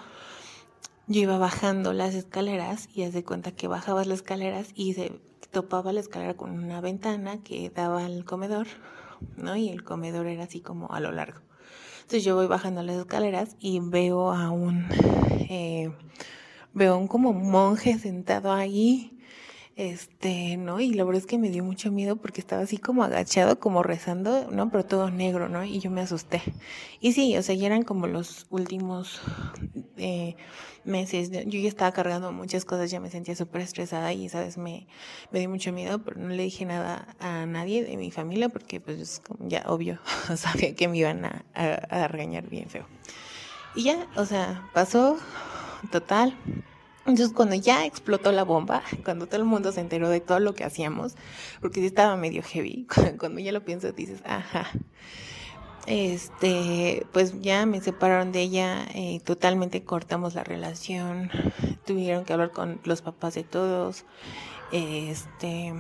yo iba bajando las escaleras y haz de cuenta que bajabas las escaleras y se topaba la escalera con una ventana que daba al comedor, ¿no? Y el comedor era así como a lo largo. Entonces yo voy bajando las escaleras y veo a un... eh, veo un como monje sentado ahí, Este, ¿no? Y la verdad es que me dio mucho miedo porque estaba así como agachado, como rezando, ¿no? Pero todo negro, ¿no? Y yo me asusté. Y sí, o sea, ya eran como los últimos eh, meses. Yo ya estaba cargando muchas cosas, ya me sentía súper estresada y, ¿sabes? Me, me dio mucho miedo, pero no le dije nada a nadie de mi familia porque, pues, ya obvio, (laughs) sabía que me iban a, a, a regañar bien feo. Y ya, o sea, pasó total. Entonces cuando ya explotó la bomba, cuando todo el mundo se enteró de todo lo que hacíamos, porque sí estaba medio heavy, (laughs) cuando ya lo piensas dices, ajá, este, pues ya me separaron de ella, eh, totalmente cortamos la relación, tuvieron que hablar con los papás de todos, este,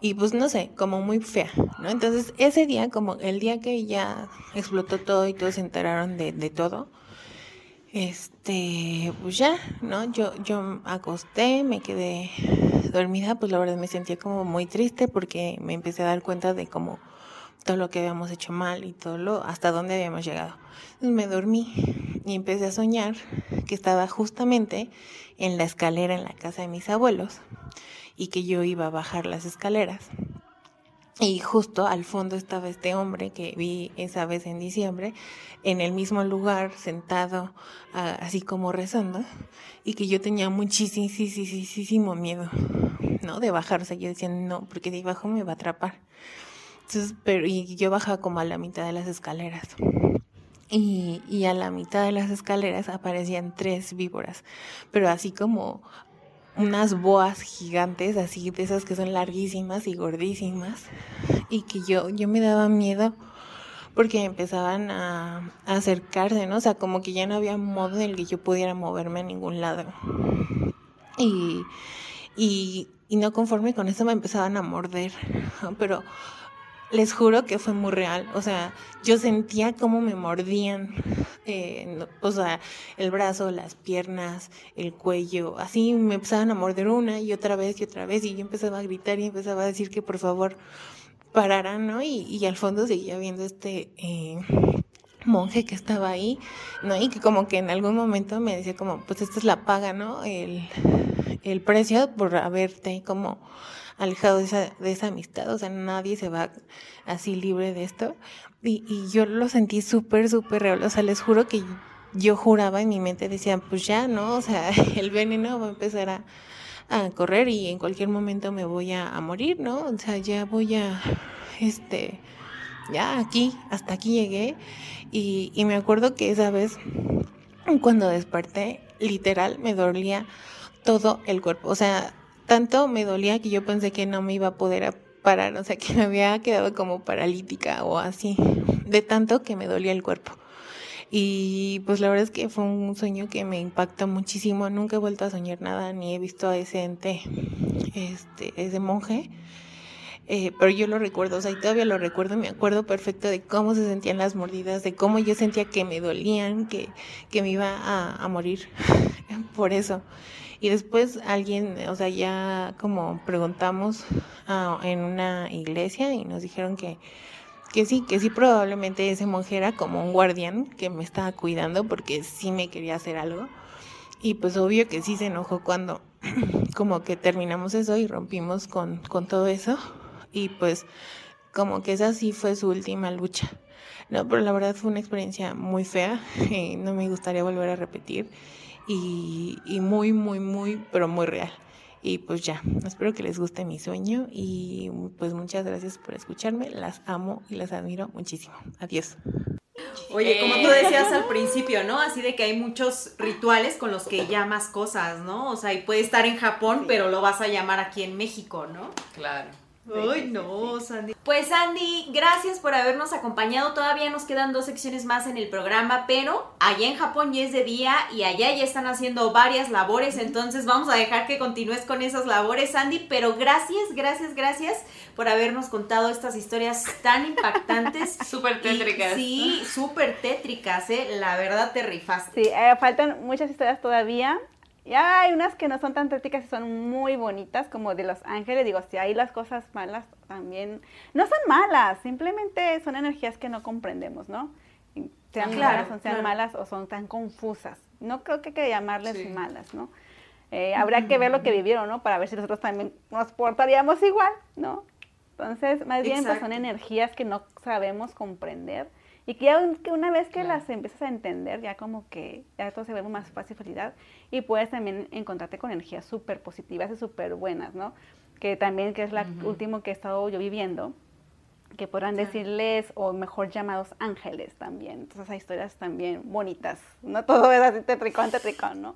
y pues no sé, como muy fea, ¿no? Entonces ese día, como el día que ya explotó todo y todos se enteraron de, de todo, este, pues ya, ¿no? Yo, yo acosté, me quedé dormida, pues la verdad me sentía como muy triste porque me empecé a dar cuenta de como todo lo que habíamos hecho mal y todo lo, hasta dónde habíamos llegado. Entonces me dormí y empecé a soñar que estaba justamente en la escalera en la casa de mis abuelos y que yo iba a bajar las escaleras. Y justo al fondo estaba este hombre que vi esa vez en diciembre, en el mismo lugar, sentado, así como rezando, y que yo tenía muchísimo miedo, ¿no? De bajar, o sea, yo decía, no, porque de abajo me va a atrapar. Entonces, pero, y yo bajaba como a la mitad de las escaleras. Y, y a la mitad de las escaleras aparecían tres víboras, pero así como unas boas gigantes, así de esas que son larguísimas y gordísimas, y que yo, yo me daba miedo porque empezaban a, acercarse, ¿no? O sea, como que ya no había modo en el que yo pudiera moverme a ningún lado. Y, y, y no conforme con eso me empezaban a morder, pero les juro que fue muy real. O sea, yo sentía cómo me mordían. Eh, o sea, el brazo, las piernas, el cuello. Así me empezaban a morder una y otra vez y otra vez. Y yo empezaba a gritar y empezaba a decir que por favor pararan, ¿no? Y, y al fondo seguía viendo este. Eh, monje que estaba ahí, ¿no? Y que como que en algún momento me decía como, pues esta es la paga, ¿no? El, el precio por haberte como alejado de esa, de esa amistad, o sea, nadie se va así libre de esto. Y, y yo lo sentí súper, súper real, o sea, les juro que yo juraba en mi mente, decía, pues ya, ¿no? O sea, (laughs) el veneno va a empezar a, a correr y en cualquier momento me voy a, morir, ¿no? O sea, ya voy a, este, ya aquí, hasta aquí llegué. Y, y me acuerdo que esa vez, cuando desperté, literal, me dolía todo el cuerpo. O sea, tanto me dolía que yo pensé que no me iba a poder parar, o sea, que me había quedado como paralítica o así, de tanto que me dolía el cuerpo. Y pues la verdad es que fue un sueño que me impactó muchísimo. Nunca he vuelto a soñar nada, ni he visto a ese ente, este, ese monje. Eh, pero yo lo recuerdo, o sea, y todavía lo recuerdo, me acuerdo perfecto de cómo se sentían las mordidas, de cómo yo sentía que me dolían, que, que me iba a morir (laughs) por eso. Y después alguien, o sea, ya como preguntamos uh, en una iglesia y nos dijeron que, que sí, que sí probablemente ese monje era como un guardián que me estaba cuidando porque sí me quería hacer algo. Y pues obvio que sí se enojó cuando (clears throat) como que terminamos eso y rompimos con, con todo eso. Y pues como que esa sí fue su última lucha. No, pero la verdad fue una experiencia muy fea (laughs) y no me gustaría volver a repetir y, y muy, muy, muy, pero muy real. Y pues ya, espero que les guste mi sueño y pues muchas gracias por escucharme. Las amo y las admiro muchísimo. Adiós. Oye, como tú decías al principio, ¿no? Así de que hay muchos rituales con los que llamas cosas, ¿no? O sea, y puede estar en Japón, pero lo vas a llamar aquí en México, ¿no? Claro. Ay, no, Sandy. Pues Sandy, gracias por habernos acompañado. Todavía nos quedan dos secciones más en el programa, pero allá en Japón ya es de día y allá ya están haciendo varias labores, entonces vamos a dejar que continúes con esas labores, Sandy. Pero gracias, gracias, gracias por habernos contado estas historias tan impactantes. (laughs) súper tétricas. sí, súper tétricas, ¿eh? La verdad te rifaste. Sí, eh, faltan muchas historias todavía. Ya hay unas que no son tan tétricas y son muy bonitas, como de los ángeles. Digo, si hay las cosas malas también. No son malas, simplemente son energías que no comprendemos, ¿no? Sean Claro, buenas o sean claro. malas o son tan confusas. No creo que hay que llamarles Sí. malas, ¿no? Eh, habría que ver lo que vivieron, ¿no? Para ver si nosotros también nos portaríamos igual, ¿no? Entonces, más bien pues, son energías que no sabemos comprender y que, una vez que las empiezas a entender, ya como que ya todo se ve más fácil y puedes también encontrarte con energías súper positivas y súper buenas, ¿no? Que también, que es la último que he estado yo viviendo, que podrán decirles, o mejor llamados ángeles también. Entonces hay historias también bonitas, no todo es así tetricón, tetricón, ¿no?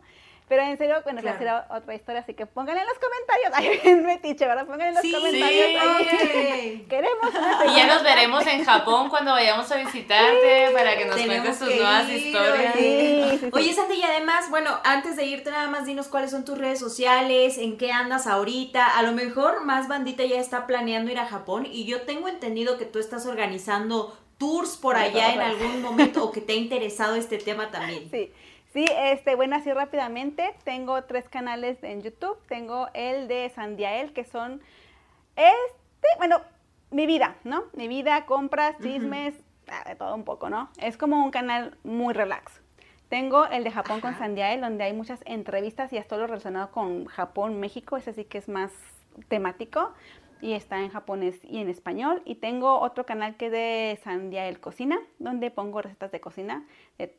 Pero en serio, bueno, claro. será otra historia, así que pónganle en los comentarios. (laughs) Ay, bien metiche, ¿verdad? Pónganle en los sí, comentarios. Sí. Queremos Y ya nos veremos en Japón cuando vayamos a visitarte sí, para que nos cuentes tus nuevas ir, historias. Sí, Oye, Sandy, y además, bueno, antes de irte nada más dinos cuáles son tus redes sociales, en qué andas ahorita. A lo mejor más bandita ya está planeando ir a Japón y yo tengo entendido que tú estás organizando tours por allá en algún momento o que te ha interesado este tema también. Sí. Sí, este, bueno, así rápidamente, tengo tres canales en YouTube. Tengo el de Sandiael, que son, este, bueno, mi vida, ¿no? Mi vida, compras, chismes, ah, de todo un poco, ¿no? Es como un canal muy relax. Tengo el de Japón con Sandiael, donde hay muchas entrevistas y es todo lo relacionado con Japón, México, ese sí que es más temático y está en japonés y en español. Y tengo otro canal que es de Sandia el Cocina, donde pongo recetas de cocina,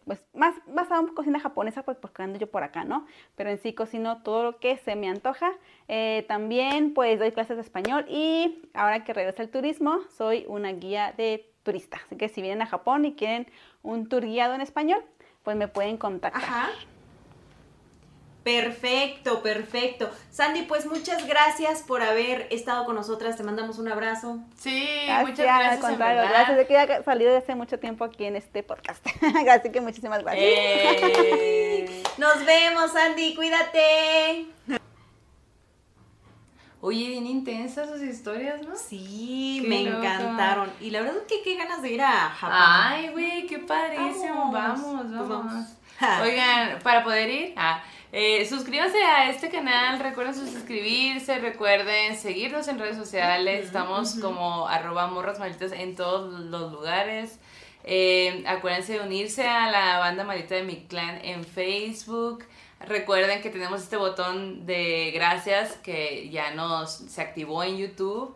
pues más basado en cocina japonesa, pues porque ando yo por acá, ¿no? Pero en sí cocino todo lo que se me antoja. Eh, también pues doy clases de español y ahora que regresa el turismo, soy una guía de turista. Así que si vienen a Japón y quieren un tour guiado en español, pues me pueden contactar. Ajá. Perfecto, perfecto. Sandy, pues muchas gracias por haber estado con nosotras. Te mandamos un abrazo. Sí, muchas gracias. Al contrario, gracias. de que ya salido desde hace mucho tiempo aquí en este podcast. (laughs) Así que muchísimas gracias. Eh. Nos vemos, Sandy. Cuídate. Oye, bien intensas sus historias, ¿no? Sí, me encantaron. Y la verdad es que qué ganas de ir a Japón. Ay, güey, qué padrísimo. Vamos, vamos. vamos. (laughs) Oigan, para poder ir, ah, eh, suscríbanse a este canal, recuerden suscribirse, recuerden seguirnos en redes sociales, estamos como arroba morras malditas en todos los lugares. Eh, acuérdense de unirse a la banda maldita de mi clan en Facebook. Recuerden que tenemos este botón de gracias que ya nos se activó en YouTube.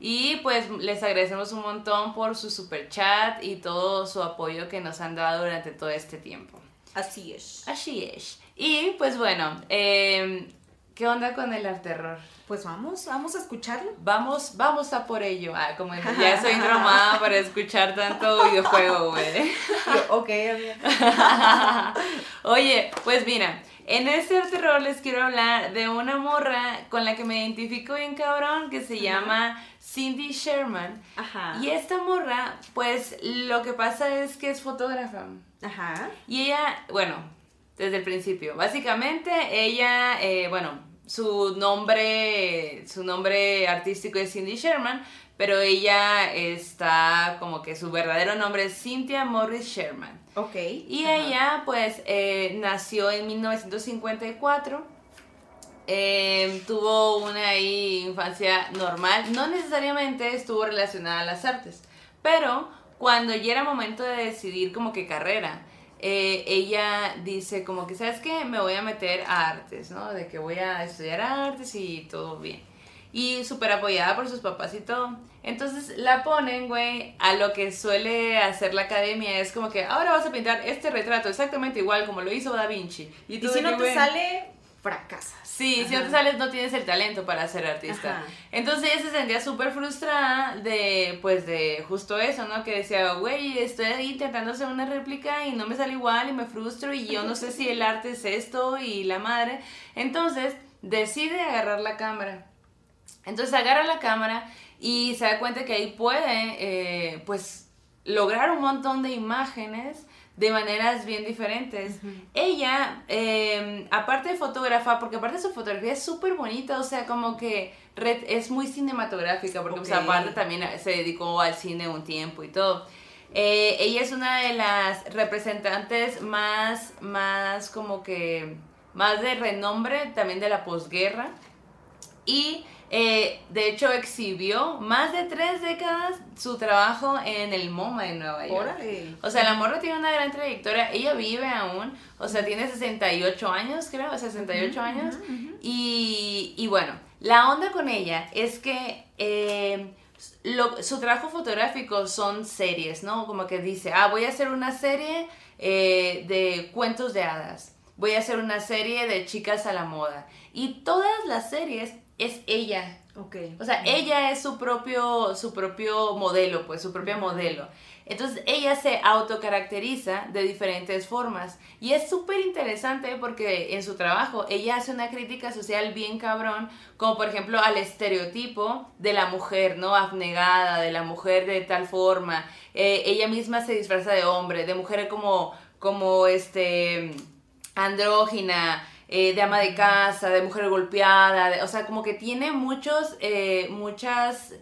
Y pues les agradecemos un montón por su super chat y todo su apoyo que nos han dado durante todo este tiempo. Así es. Así es. Y pues bueno, em, ¿qué onda con el terror? Pues vamos, vamos a escucharlo. Vamos, vamos a por ello. Ah, como ya (laughs) soy traumada para escuchar tanto videojuego, güey. ok, (laughs) Oye, pues mira, en este terror les quiero hablar de una morra con la que me identifico bien cabrón que se llama Cindy Sherman. Ajá. Y esta morra, pues lo que pasa es que es fotógrafa. Ajá. Y ella, bueno, desde el principio. Básicamente, ella, eh, bueno, su nombre, su nombre artístico es Cindy Sherman, pero ella está como que su verdadero nombre es Cynthia Morris Sherman. Ok. Y ella, pues, eh, nació en 1954. Em, tuvo una infancia normal, no necesariamente estuvo relacionada a las artes, pero cuando ya era momento de decidir como que carrera, eh, ella dice como que, ¿sabes qué? Me voy a meter a artes, ¿no? De que voy a estudiar artes y todo bien. Y súper apoyada por sus papás y todo. Entonces la ponen, güey, a lo que suele hacer la academia. Es como que ahora vas a pintar este retrato exactamente igual como lo hizo Da Vinci. Y, si no te sale, fracasas. Sí, si no te sales no tienes el talento para ser artista. Entonces ella se sentía súper frustrada de, pues, de justo eso, ¿no? Que decía, güey, estoy intentando hacer una réplica y no me sale igual y me frustro y yo no sé si el arte es esto y la madre. Entonces decide agarrar la cámara. Entonces agarra la cámara y se da cuenta que ahí puede, eh, pues, lograr un montón de imágenes de maneras bien diferentes. Ella, em, aparte de fotógrafa, porque aparte de su fotografía es súper bonita, o sea, como que es muy cinematográfica, porque pues, aparte también se dedicó al cine un tiempo y todo. Eh, ella es una de las representantes más, más como que, más de renombre también de la posguerra. Y Eh, de hecho, exhibió más de tres décadas su trabajo en el MoMA en Nueva York. O sea, la morra tiene una gran trayectoria. Ella vive aún. O sea, tiene 68 años, creo. 68 años. Y, y bueno, la onda con ella es que eh, lo- su trabajo fotográfico son series, ¿no? Como que dice, ah, voy a hacer una serie eh, de cuentos de hadas. Voy a hacer una serie de chicas a la moda. Y todas las series es ella. Ok. O sea, ella es su propio, su propio modelo, pues, su propia modelo. Entonces, ella se autocaracteriza de diferentes formas. Y es súper interesante porque en su trabajo ella hace una crítica social bien cabrón, como por ejemplo al estereotipo de la mujer, ¿no? Abnegada, de la mujer de tal forma. Eh, ella misma se disfraza de hombre, de mujer como, como este, andrógina, eh, de ama de casa, de mujer golpeada, de- o sea, como que tiene muchos, eh, muchas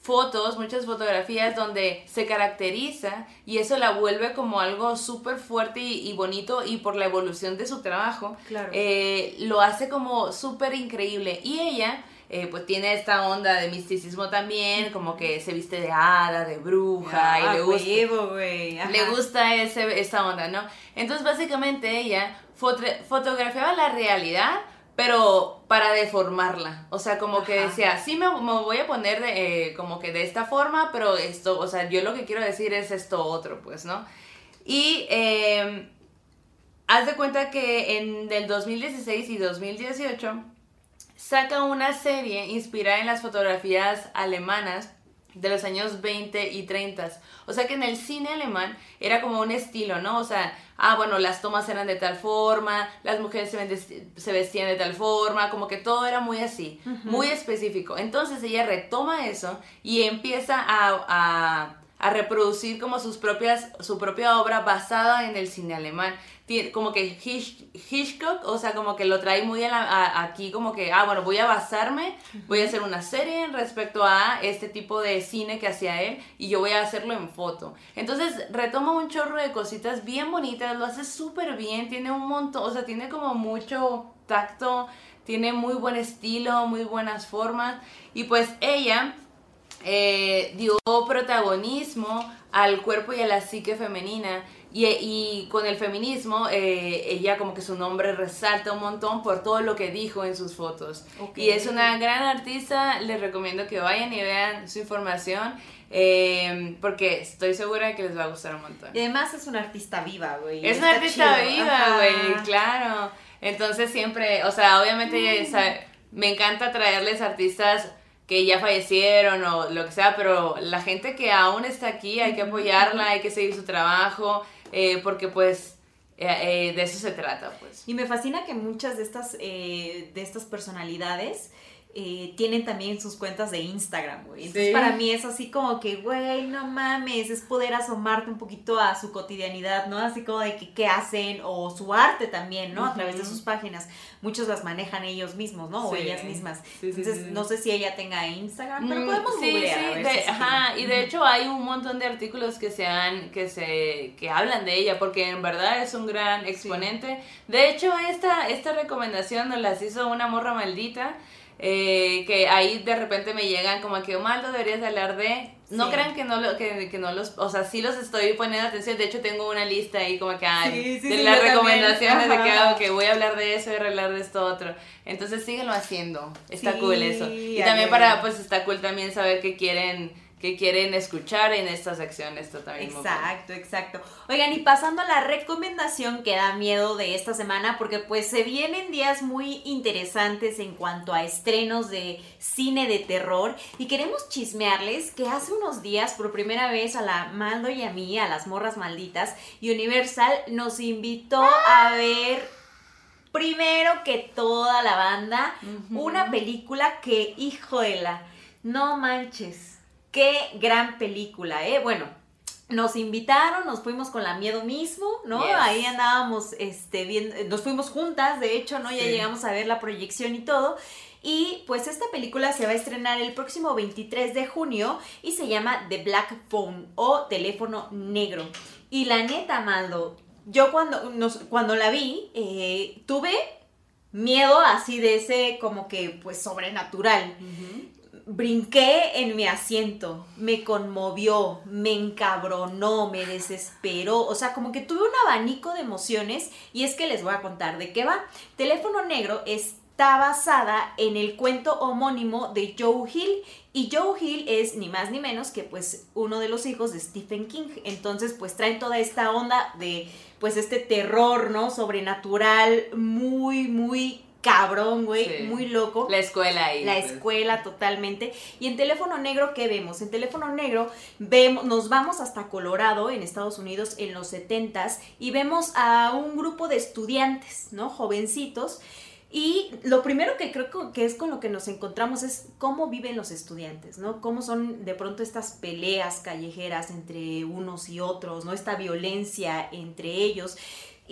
fotos, muchas fotografías donde se caracteriza y eso la vuelve como algo súper fuerte y, y bonito y por la evolución de su trabajo, Claro. eh, lo hace como súper increíble. Y ella, eh, pues tiene esta onda de misticismo también, como que se viste de hada, de bruja y Ah, le gusta, güey. Ajá. le gusta ese, esa onda, ¿no? Entonces, básicamente ella fotografiaba la realidad, pero para deformarla. O sea, como que decía, sí me, me voy a poner de, eh, como que de esta forma, pero esto, o sea, yo lo que quiero decir es esto otro, pues, ¿no? Y eh, haz de cuenta que en el 2016 y 2018 saca una serie inspirada en las fotografías alemanas de los años 20 y 30. O sea que en el cine alemán era como un estilo, ¿no? O sea, ah, bueno, las tomas eran de tal forma, las mujeres se, vestían de tal forma, como que todo era muy así, muy específico. Entonces ella retoma eso y empieza a, a- a reproducir como sus propias, su propia obra basada en el cine alemán. Como que Hitch- Hitchcock, o sea, como que lo trae muy a la- a- aquí, como que, ah, bueno, voy a basarme, voy a hacer una serie respecto a este tipo de cine que hacía él y yo voy a hacerlo en foto. Entonces retoma un chorro de cositas bien bonitas, lo hace súper bien, tiene un montón, o sea, tiene como mucho tacto, tiene muy buen estilo, muy buenas formas y pues ella eh, dio protagonismo al cuerpo y a la psique femenina. Y, y con el feminismo, eh, ella como que su nombre resalta un montón por todo lo que dijo en sus fotos. Ok. Y es una gran artista, les recomiendo que vayan y vean su información, eh, porque estoy segura de que les va a gustar un montón. Y además es una artista viva, güey. Es una artista chido. viva, güey, claro. Entonces siempre, o sea, obviamente sa- me encanta traerles artistas que ya fallecieron o lo que sea, pero la gente que aún está aquí hay que apoyarla, hay que seguir su trabajo, eh, porque pues eh, eh, de eso se trata, pues. Y me fascina que muchas de estas, eh, de estas personalidades eh, tienen también sus cuentas de Instagram, güey. Entonces Sí. para mí es así como que, güey, no mames, es poder asomarte un poquito a su cotidianidad, ¿no? Así como de que qué hacen o su arte también, ¿no? A través de sus páginas. Muchos las manejan ellos mismos, ¿no? O Sí. ellas mismas. Sí, sí, Entonces sí. no sé si ella tenga Instagram, pero Mm, podemos sí, googlear. sí, a ver de- si sí ajá, tiene. y de hecho hay un montón de artículos que se han, que se, que hablan de ella, porque en verdad es un gran exponente. De hecho, esta, esta recomendación nos las hizo una morra maldita, eh, que ahí de repente me llegan como que, Omaldo, deberías de hablar de... No Sí. crean que no, lo, que, que no los, o sea, sí los estoy poniendo atención, de hecho tengo una lista ahí como que, ay, Sí, sí, de las recomendaciones de que hago, que voy a hablar de eso y hablar de esto otro. Entonces síguelo haciendo, está cool eso. Y también para, pues está cool también saber qué quieren, qué quieren escuchar en esta sección, esto también. Exacto, exacto. Oigan, y pasando a la recomendación que da miedo de esta semana, porque pues se vienen días muy interesantes en cuanto a estrenos de cine de terror y queremos chismearles que hace unos días por primera vez a la Mando y a mí, a las morras malditas, Universal nos invitó a ver primero que toda la banda una película que, hijo de la, no manches, qué gran película, ¿eh? Bueno, nos invitaron, nos fuimos con la miedo mismo, ¿no? Yes. Ahí andábamos, este, viendo, nos fuimos juntas, de hecho, ¿no? Ya Sí. llegamos a ver la proyección y todo. Y pues esta película se va a estrenar el próximo 23 de junio y se llama The Black Phone o Teléfono Negro. Y la neta, Maldo, yo cuando, nos, cuando la vi, eh, tuve miedo así de ese como que pues sobrenatural. Brinqué en mi asiento, me conmovió, me encabronó, me desesperó, o sea, como que tuve un abanico de emociones y es que les voy a contar de qué va. Teléfono Negro está basada en el cuento homónimo de Joe Hill y Joe Hill es ni más ni menos que pues uno de los hijos de Stephen King. Entonces pues traen toda esta onda de pues este terror, ¿no? Sobrenatural, muy, muy cabrón, güey, muy loco. La escuela ahí. La pues. escuela totalmente. Y en teléfono negro, ¿qué vemos? En teléfono negro vemos, nos vamos hasta Colorado, en Estados Unidos, en los 70s, y vemos a un grupo de estudiantes, ¿no? Jovencitos. Y lo primero que creo que es con lo que nos encontramos es cómo viven los estudiantes, ¿no? Cómo son de pronto estas peleas callejeras entre unos y otros, ¿no? Esta violencia entre ellos.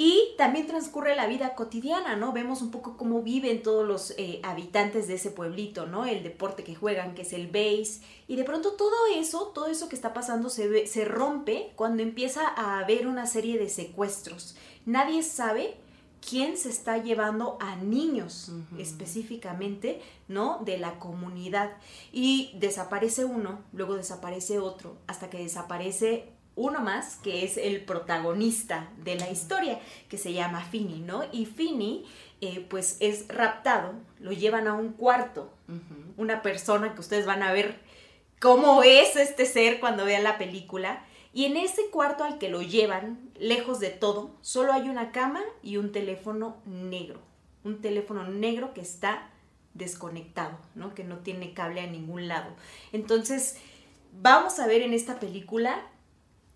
Y también transcurre la vida cotidiana, ¿no? Vemos un poco cómo viven todos los eh, habitantes de ese pueblito, ¿no? El deporte que juegan, que es el base. Y de pronto todo eso, todo eso que está pasando se, ve- se rompe cuando empieza a haber una serie de secuestros. Nadie sabe quién se está llevando a niños específicamente, ¿no? De la comunidad. Y desaparece uno, luego desaparece otro, hasta que desaparece uno más, que es el protagonista de la historia, que se llama Finney, ¿no? Y Finney, eh, pues es raptado, lo llevan a un cuarto, una persona que ustedes van a ver cómo es este ser cuando vean la película. Y en ese cuarto al que lo llevan, lejos de todo, solo hay una cama y un teléfono negro. Un teléfono negro que está desconectado, ¿no? Que no tiene cable a ningún lado. Entonces, vamos a ver en esta película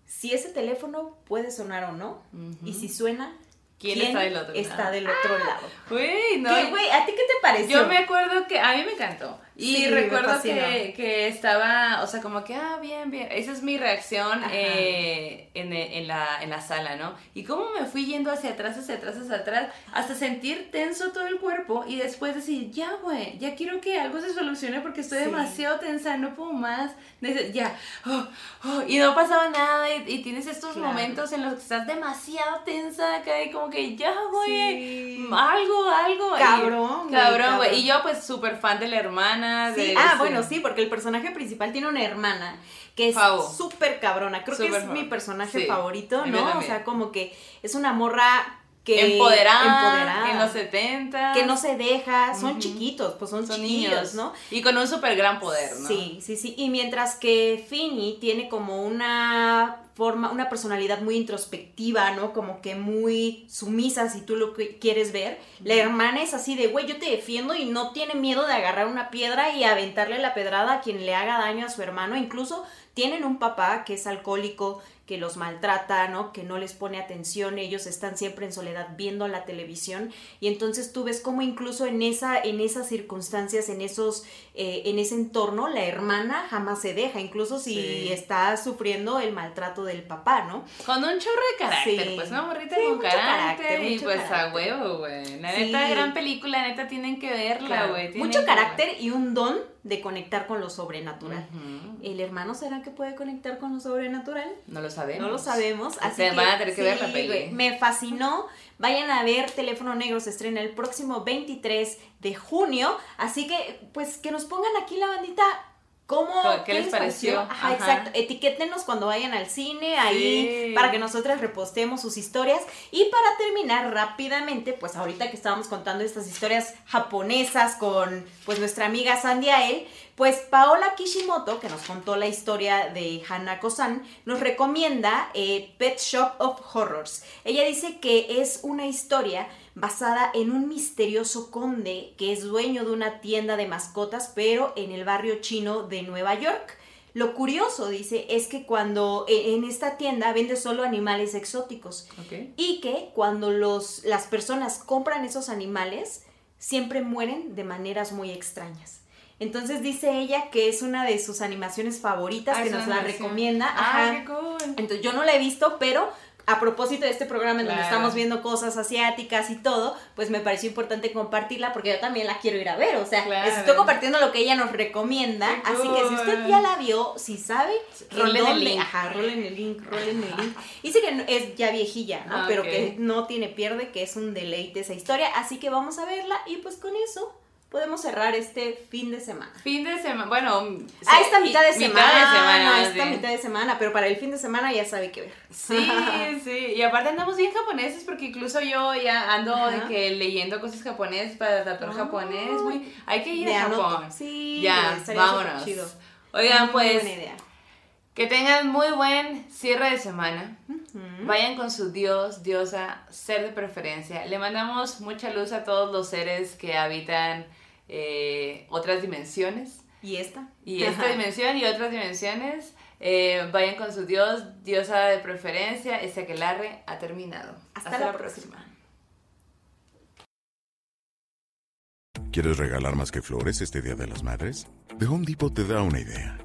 si ese teléfono puede sonar o no. Y si suena, ¿Quién está del otro está lado? del otro lado. Güey, no. ¿Qué, güey? ¿A ti qué te pareció? Yo me acuerdo que a mí me encantó. Y Sí, recuerdo que, que estaba, o sea, como que, ah, bien, bien. Esa es mi reacción eh, en, en la, en la sala, ¿no? Y cómo me fui yendo hacia atrás, hacia atrás, hacia atrás, hasta sentir tenso todo el cuerpo y después decir, ya, güey, ya quiero que algo se solucione porque estoy Sí. demasiado tensa, no puedo más. Ya, oh, oh, y no pasaba nada y, y tienes estos Claro. momentos en los que estás demasiado tensa acá y como que, ya, güey, Sí. algo, algo. Y- Cabrón, güey, Cabrón, güey. Y yo, pues, súper fan de la hermana. Sí, de- ah, bueno, sí, porque el personaje principal tiene una hermana que es súper cabrona. Creo que es mi personaje Sí, favorito, ¿no? O sea, como que es una morra que en los 70. que no se deja, son chiquitos, pues son, son chiquillos, niños, ¿no? Y con un súper gran poder, ¿no? Sí, sí, sí. Y mientras que Finny tiene como una forma, una personalidad muy introspectiva, ¿no? Como que muy sumisa si tú lo que quieres ver. La hermana es así de, güey, yo te defiendo y no tiene miedo de agarrar una piedra y aventarle la pedrada a quien le haga daño a su hermano. Incluso tienen un papá que es alcohólico, que los maltrata, ¿no? Que no les pone atención, ellos están siempre en soledad viendo la televisión y entonces tú ves como incluso en esa en esas circunstancias, en esos eh, en ese entorno la hermana jamás se deja, incluso si Sí. está sufriendo el maltrato del papá, ¿no? Con un chorro de carácter, Sí. pues una morrita Sí, con mucho carácter, carácter, y pues a huevo, güey. La neta, gran película, neta, tienen que verla, Claro, güey. tienen Mucho carácter y un don de conectar con lo sobrenatural. ¿El hermano será que puede conectar con lo sobrenatural? No lo sabemos. No lo sabemos. Así Ustedes que, van a tener que ver la peli. Me fascinó. Vayan a ver Teléfono Negro, se estrena el próximo 23 de junio. Así que, pues, que nos pongan aquí la bandita. ¿Cómo? ¿Qué les pareció? Ajá, Ajá. exacto. Etiquétenos cuando vayan al cine, ahí, Sí. para que nosotras repostemos sus historias. Y para terminar rápidamente, pues ahorita que estábamos contando estas historias japonesas con, pues, nuestra amiga Sandy Ael, pues Paola Kishimoto, que nos contó la historia de Hanako-san, nos recomienda eh, Pet Shop of Horrors. Ella dice que es una historia basada en un misterioso conde que es dueño de una tienda de mascotas, pero en el barrio chino de Nueva York. Lo curioso, dice, es que cuando eh, en esta tienda vende solo animales exóticos Ok. y que cuando los, las personas compran esos animales, siempre mueren de maneras muy extrañas. Entonces dice ella que es una de sus animaciones favoritas, Ah, que nos la recomienda. Ajá. qué cool. Entonces yo no la he visto, pero a propósito de este programa en donde estamos viendo cosas asiáticas y todo, pues me pareció importante compartirla porque yo también la quiero ir a ver. O sea, Claro. estoy compartiendo lo que ella nos recomienda. Qué Así que si usted ya la vio, si sabe, en Rolen el link. Ajá, rolen el link, rolen el link. Dice que es ya viejilla, ¿no? Ah, Pero que no tiene pierde, que es un deleite esa historia. Así que vamos a verla y pues con eso podemos cerrar este fin de semana. Fin de semana, bueno. A sí, esta mitad de semana, Mitad de semana, a esta mitad de semana, pero para el fin de semana ya sabe qué ver. Sí, sí, y aparte andamos bien japoneses porque incluso yo ya ando Ajá. de que leyendo cosas japonesas para adaptar Ay. japonés, muy, hay que ir a anoto. Japón. Sí, ya, vámonos. chido. Oigan, Muy pues buena idea. que tengan muy buen cierre de semana. Vayan con su dios, diosa, ser de preferencia. Le mandamos mucha luz a todos los seres que habitan eh, otras dimensiones. ¿Y esta? Y esta dimensión y otras dimensiones, eh, vayan con su dios, diosa de preferencia. Este aquelarre ha terminado. Hasta la próxima. ¿Quieres regalar más que flores este Día de las Madres? The Home Depot te da una idea.